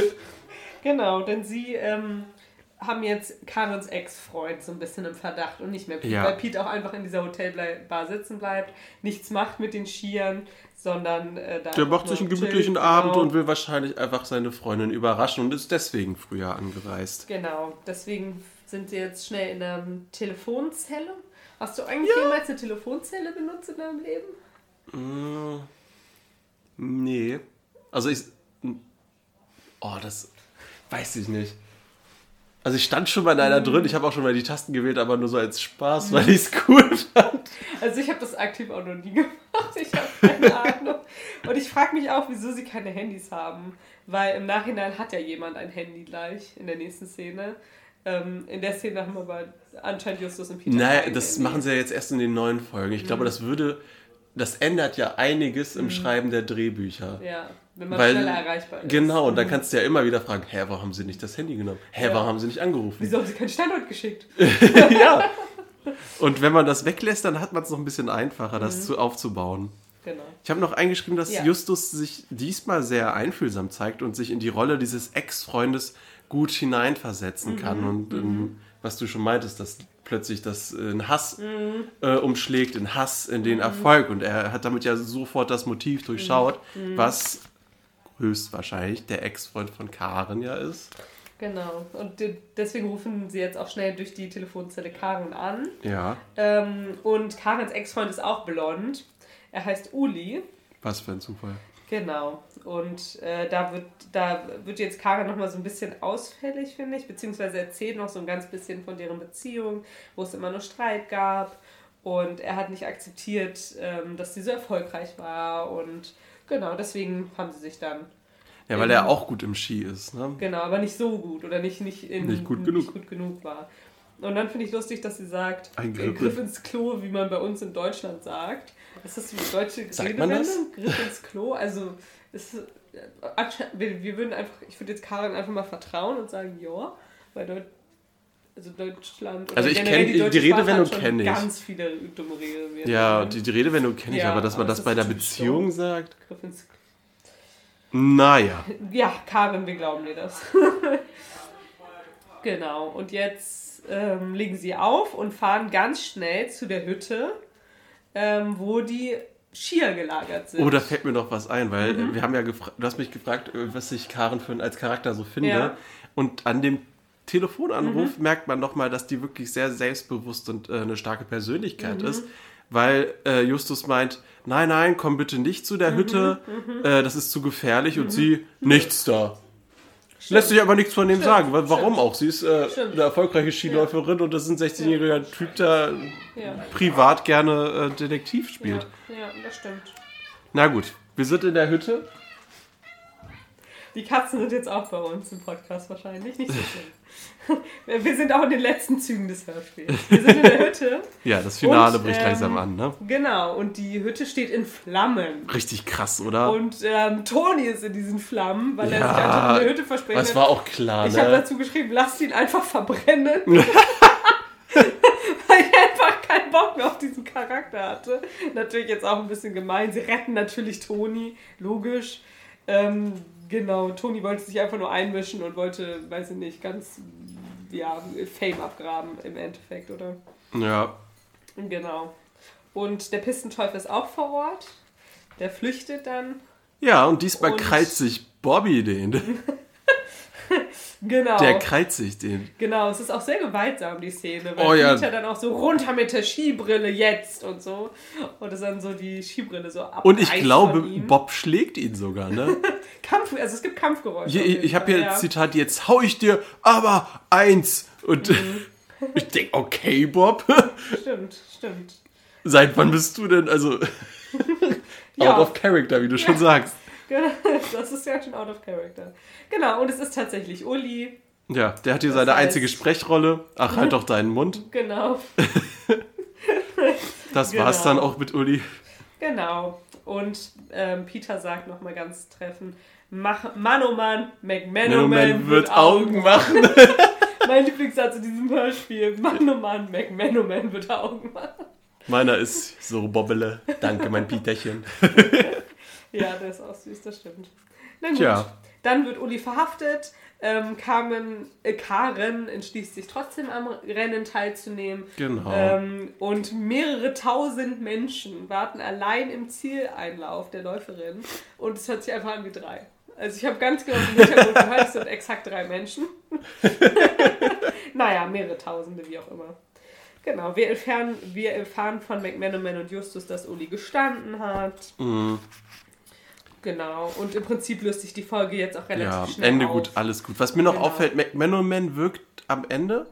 Genau, denn sie ähm, haben jetzt Karens Ex-Freund so ein bisschen im Verdacht und nicht mehr Pete, Ja. weil Pete auch einfach in dieser Hotelbar sitzen bleibt, nichts macht mit den Skiern, sondern äh, da Der macht sich einen gemütlichen chillt, Abend genau. und will wahrscheinlich einfach seine Freundin überraschen und ist deswegen früher angereist. Genau, deswegen sind sie jetzt schnell in der Telefonzelle. Hast du eigentlich jemals eine Telefonzelle benutzt in deinem Leben? Mm, nee. Also ich. Oh, das weiß ich nicht. Also ich stand schon mal in einer drin, ich habe auch schon mal die Tasten gewählt, aber nur so als Spaß, weil ich es cool fand. Also ich habe das aktiv auch noch nie gemacht. Ich habe keine Ahnung. Und ich frage mich auch, wieso sie keine Handys haben. Weil im Nachhinein hat ja jemand ein Handy gleich in der nächsten Szene. Ähm, in der Szene haben aber anscheinend Justus und Peter. Naja, das Handy. machen sie ja jetzt erst in den neuen Folgen. Ich glaube, das würde, das ändert ja einiges im Schreiben der Drehbücher. Ja, wenn man Weil, schneller erreichbar ist. Genau, und dann kannst du ja immer wieder fragen, hä, warum haben sie nicht das Handy genommen? Hä, Ja. warum haben sie nicht angerufen? Wieso haben sie keinen Standort geschickt? ja. Und wenn man das weglässt, dann hat man es noch ein bisschen einfacher, das zu, aufzubauen. Genau. Ich habe noch eingeschrieben, dass Ja. Justus sich diesmal sehr einfühlsam zeigt und sich in die Rolle dieses Ex-Freundes gut hineinversetzen Mhm. kann. Und ähm, was du schon meintest, dass plötzlich das in Hass Mhm. äh, umschlägt, in Hass, in den Erfolg. Und er hat damit ja sofort das Motiv durchschaut, Mhm. was höchstwahrscheinlich der Ex-Freund von Karen ja ist. Genau. Und de- deswegen rufen sie jetzt auch schnell durch die Telefonzelle Karen an. Ja, Ähm, und Karens Ex-Freund ist auch blond. Er heißt Uli. was für ein Zufall. Genau. Und äh, da, wird, da wird jetzt Karen nochmal so ein bisschen ausfällig, finde ich, beziehungsweise erzählt noch so ein ganz bisschen von deren Beziehung, wo es immer nur Streit gab. Und er hat nicht akzeptiert, ähm, dass sie so erfolgreich war. Und genau, deswegen haben sie sich dann. Ja, weil er auch gut im Ski ist. Ne? Genau, aber nicht so gut oder nicht, nicht, in, Nicht gut genug. Nicht gut genug war. Und dann finde ich lustig, dass sie sagt, Ein. Griff ins Klo, wie man bei uns in Deutschland sagt. Ist das die deutsche Sagt man Redewendung? das? Griff ins Klo? Also, ist, äh, wir, wir würden einfach, ich würde jetzt Karin einfach mal vertrauen und sagen, ja, weil Deut also Deutschland Also ich generell kenn- die Sprache Redewendung hat schon kenn ich. ganz viele dumme Redewendungen. Ja, die, die Redewendung kenne ich, Ja, aber dass man das ist bei der das Beziehung so? sagt, Griff ins Klo. naja. Ja, Karin, wir glauben dir das. genau, und jetzt ähm, legen sie auf und fahren ganz schnell zu der Hütte, ähm, wo die Skier gelagert sind. Oh, da fällt mir noch was ein, weil Mhm. äh, wir haben ja gefragt, du hast mich gefragt, äh, was ich Karen für, als Charakter so finde. Ja. Mhm. Und an dem Telefonanruf merkt man nochmal, dass die wirklich sehr selbstbewusst und äh, eine starke Persönlichkeit Mhm. ist. Weil äh, Justus meint, nein, nein, komm bitte nicht zu der Mhm. Hütte, äh, das ist zu gefährlich. Und sie, nichts da. Lässt sich aber nichts von dem sagen. Wa- Warum stimmt. auch? Sie ist äh, eine erfolgreiche Skiläuferin und das ist ein 16-jähriger Typ, der privat gerne äh, Detektiv spielt. Ja, ja, das stimmt. Na gut, wir sind in der Hütte. Die Katzen sind jetzt auch bei uns im Podcast wahrscheinlich. Nicht so schlimm. Wir sind auch in den letzten Zügen des Hörspiels. Wir sind in der Hütte. Ja, das Finale Und, bricht ähm, langsam an, ne? Genau, und die Hütte steht in Flammen. Richtig krass, oder? Und ähm, Toni ist in diesen Flammen, weil er Ja, sich einfach in der Hütte verspricht. das war auch klar, Ich habe ne? dazu geschrieben, lasst ihn einfach verbrennen. weil ich einfach keinen Bock mehr auf diesen Charakter hatte. Natürlich jetzt auch ein bisschen gemein. Sie retten natürlich Toni, logisch. Ähm, genau, Toni wollte sich einfach nur einmischen und wollte, weiß ich nicht, ganz, ja, Fame abgraben im Endeffekt, oder? Ja, Genau. Und der Pistenteufel ist auch vor Ort. Der flüchtet dann. ja, und diesmal Und- krallt sich Bobby den. Genau. Der krallt sich den. Genau, es ist auch sehr gewaltsam, die Szene, weil Oh ja. Peter dann auch so runter mit der Skibrille jetzt und so. Und es dann so die Skibrille so ab. Und ich glaube, Bob schlägt ihn sogar, ne? Kampf, also es gibt Kampfgeräusche. Jeden ich habe hier ja. ein Zitat, jetzt hau ich dir aber eins. Und Mhm. ich denke, okay, Bob, Stimmt, stimmt. seit wann bist du denn, also Ja. out of character, wie du schon sagst. Das ist ja schon out of character. Genau, und es ist tatsächlich Uli. Ja, der hat hier Das seine heißt- einzige Sprechrolle. Ach, halt doch deinen Mund. Genau, Das Genau. war's dann auch mit Uli. genau. Und ähm, Peter sagt nochmal ganz treffend, Mach, Mann oh Mann, McManaman wird Augen machen. mein Lieblingssatz in diesem Hörspiel. Mann oh Mann, McManaman wird Augen machen. Meiner ist so Bobbele. Danke, mein Peterchen. Ja, der ist auch süß, das stimmt. Na gut, Tja. dann wird Uli verhaftet. Ähm, Carmen, äh, Karen entschließt sich trotzdem am Rennen teilzunehmen. Genau. Ähm, und mehrere tausend Menschen warten allein im Zieleinlauf der Läuferin. Und es hört sich einfach an wie drei. Also ich habe ganz genau im Hintergrund gehört, es sind exakt drei Menschen. naja, mehrere Tausende, wie auch immer. Genau, wir erfahren, wir erfahren von McManaman und Justus, dass Uli gestanden hat. Mhm. Genau, und im Prinzip löst sich die Folge jetzt auch relativ Ja, schnell Ende auf. gut, alles gut. Was mir noch Genau. Hm. auffällt, McManaman wirkt am Ende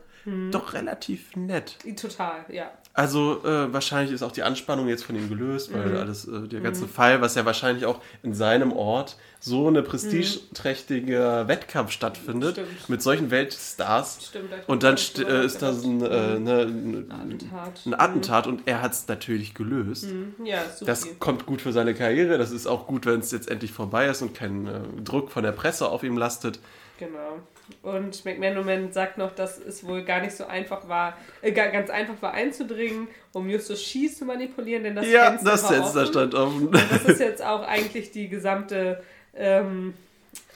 doch relativ nett. Total, ja. Also äh, wahrscheinlich ist auch die Anspannung jetzt von ihm gelöst, weil Mhm. alles, äh, der ganze Fall, was ja wahrscheinlich auch in seinem Ort so eine prestigeträchtiger Wettkampf stattfindet, Mhm. Stimmt. mit solchen Weltstars. Stimmt. da Und dann st- äh, ist das ein, nachgedacht. äh, ne, ein, Attentat. ein Attentat und er hat es natürlich gelöst. Mhm. Ja, so Das kommt gut für seine Karriere. Das ist auch gut, wenn es jetzt endlich vorbei ist und kein äh, Druck von der Presse auf ihm lastet. Genau. Und McManaman sagt noch, dass es wohl gar nicht so einfach war, äh, ga- ganz einfach war einzudringen, um Justus Schieß zu manipulieren, denn das ja, Fenster das Fenster offen. stand offen. Und das ist jetzt auch eigentlich die gesamte ähm,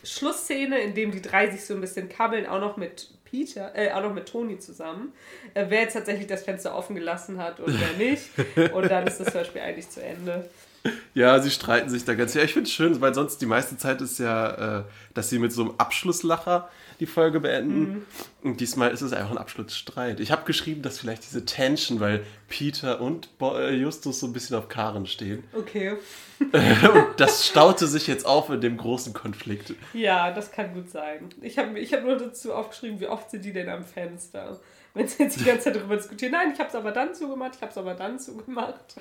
Schlussszene, in dem die drei sich so ein bisschen kabbeln, auch noch mit Peter, äh, auch noch mit Toni zusammen, äh, wer jetzt tatsächlich das Fenster offen gelassen hat und wer nicht. Und dann ist das Hörspiel eigentlich zu Ende. Ja, sie streiten sich da ganz. Ja, ich finde es schön, weil sonst die meiste Zeit ist ja, äh, dass sie mit so einem Abschlusslacher die Folge beenden. Mhm. Und diesmal ist es einfach ein Abschlussstreit. Ich habe geschrieben, dass vielleicht diese Tension, weil Peter und äh, Justus so ein bisschen auf Karen stehen. Okay. Und das staute sich jetzt auf in dem großen Konflikt. Ja, das kann gut sein. Ich habe ich hab nur dazu aufgeschrieben, wie oft sind die denn am Fenster? Wenn sie jetzt die ganze Zeit darüber diskutieren, nein, ich habe es aber dann zugemacht, ich habe es aber dann zugemacht.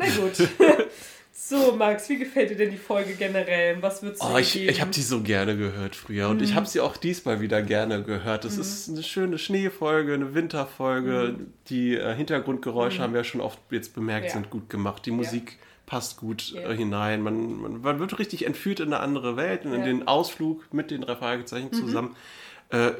Na gut. So, Max, wie gefällt dir denn die Folge generell? Was würdest du Oh, ich, ich habe die so gerne gehört früher und ich habe sie auch diesmal wieder gerne gehört. Es ist eine schöne Schneefolge, eine Winterfolge. Die äh, Hintergrundgeräusche haben wir ja schon oft jetzt bemerkt, Ja. sind gut gemacht. Die Musik passt gut Ja. äh, hinein. Man, man, man wird richtig entführt in eine andere Welt und in Ja. den Ausflug mit den drei Fragezeichen zusammen. Äh,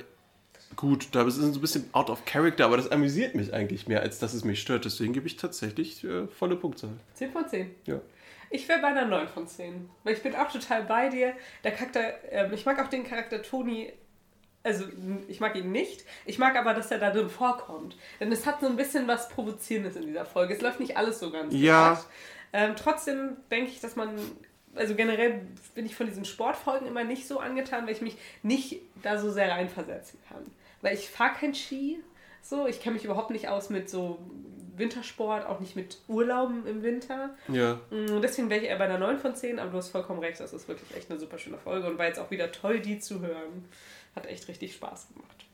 gut, da ist es ein bisschen out of character, aber das amüsiert mich eigentlich mehr, als dass es mich stört. Deswegen gebe ich tatsächlich äh, volle Punktzahl. 10 von 10. Ja. Ich wäre bei einer 9 von 10. Weil ich bin auch total bei dir. Der Charakter, ähm, ich mag auch den Charakter Toni. Also, ich mag ihn nicht. Ich mag aber, dass er da drin vorkommt. Denn es hat so ein bisschen was Provozierendes in dieser Folge. Es läuft nicht alles so ganz Ja. Ähm, trotzdem denke ich, dass man. Also generell bin ich von diesen Sportfolgen immer nicht so angetan, weil ich mich nicht da so sehr reinversetzen kann. Weil ich fahre kein Ski. So, ich kenne mich überhaupt nicht aus mit so Wintersport, auch nicht mit Urlauben im Winter. Ja. Mm, Deswegen wäre ich eher bei einer 9 von 10, aber du hast vollkommen recht, das ist wirklich echt eine super schöne Folge und war jetzt auch wieder toll, die zu hören. Hat echt richtig Spaß gemacht.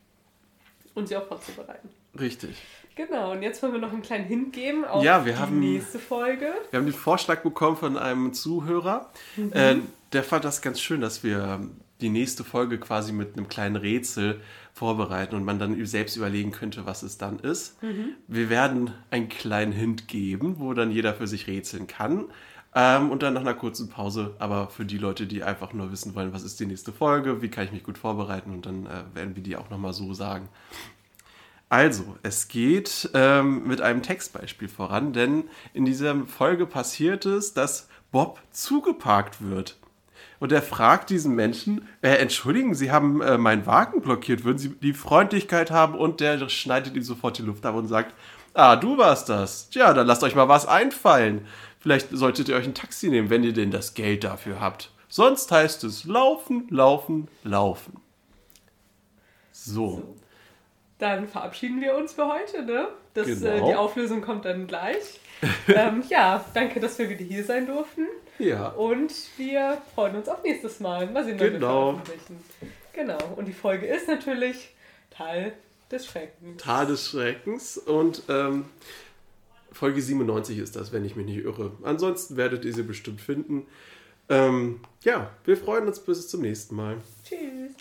Und sie auch vorzubereiten. Richtig. Genau, und jetzt wollen wir noch einen kleinen Hint geben auf Ja, die haben- nächste Folge. Wir haben den Vorschlag bekommen von einem Zuhörer. Mhm. Äh, der fand das ganz schön, dass wir die nächste Folge quasi mit einem kleinen Rätsel vorbereiten und man dann selbst überlegen könnte, was es dann ist. Mhm. Wir werden einen kleinen Hint geben, wo dann jeder für sich rätseln kann. Ähm, und dann nach einer kurzen Pause, aber für die Leute, die einfach nur wissen wollen, was ist die nächste Folge, wie kann ich mich gut vorbereiten und dann äh, werden wir die auch nochmal so sagen. Also, es geht ähm, mit einem Textbeispiel voran, denn in dieser Folge passiert es, dass Bob zugeparkt wird. Und er fragt diesen Menschen, äh, entschuldigen, Sie haben äh, meinen Wagen blockiert, würden Sie die Freundlichkeit haben? Und der schneidet ihm sofort die Luft ab und sagt, ah, du warst das. Tja, dann lasst euch mal was einfallen. Vielleicht solltet ihr euch ein Taxi nehmen, wenn ihr denn das Geld dafür habt. Sonst heißt es laufen, laufen, laufen. So. Dann verabschieden wir uns für heute, ne? Das, äh, Genau. die Auflösung kommt dann gleich. ähm, ja, danke, dass wir wieder hier sein durften. Ja. Und wir freuen uns auf nächstes Mal. Mal sehen, wann Genau. wir veröffentlichen. Genau. Und die Folge ist natürlich Teil des Schreckens. Tal des Schreckens und ähm, Folge 97 ist das, wenn ich mich nicht irre. Ansonsten werdet ihr sie bestimmt finden. Ähm, ja, wir freuen uns bis zum nächsten Mal. Tschüss.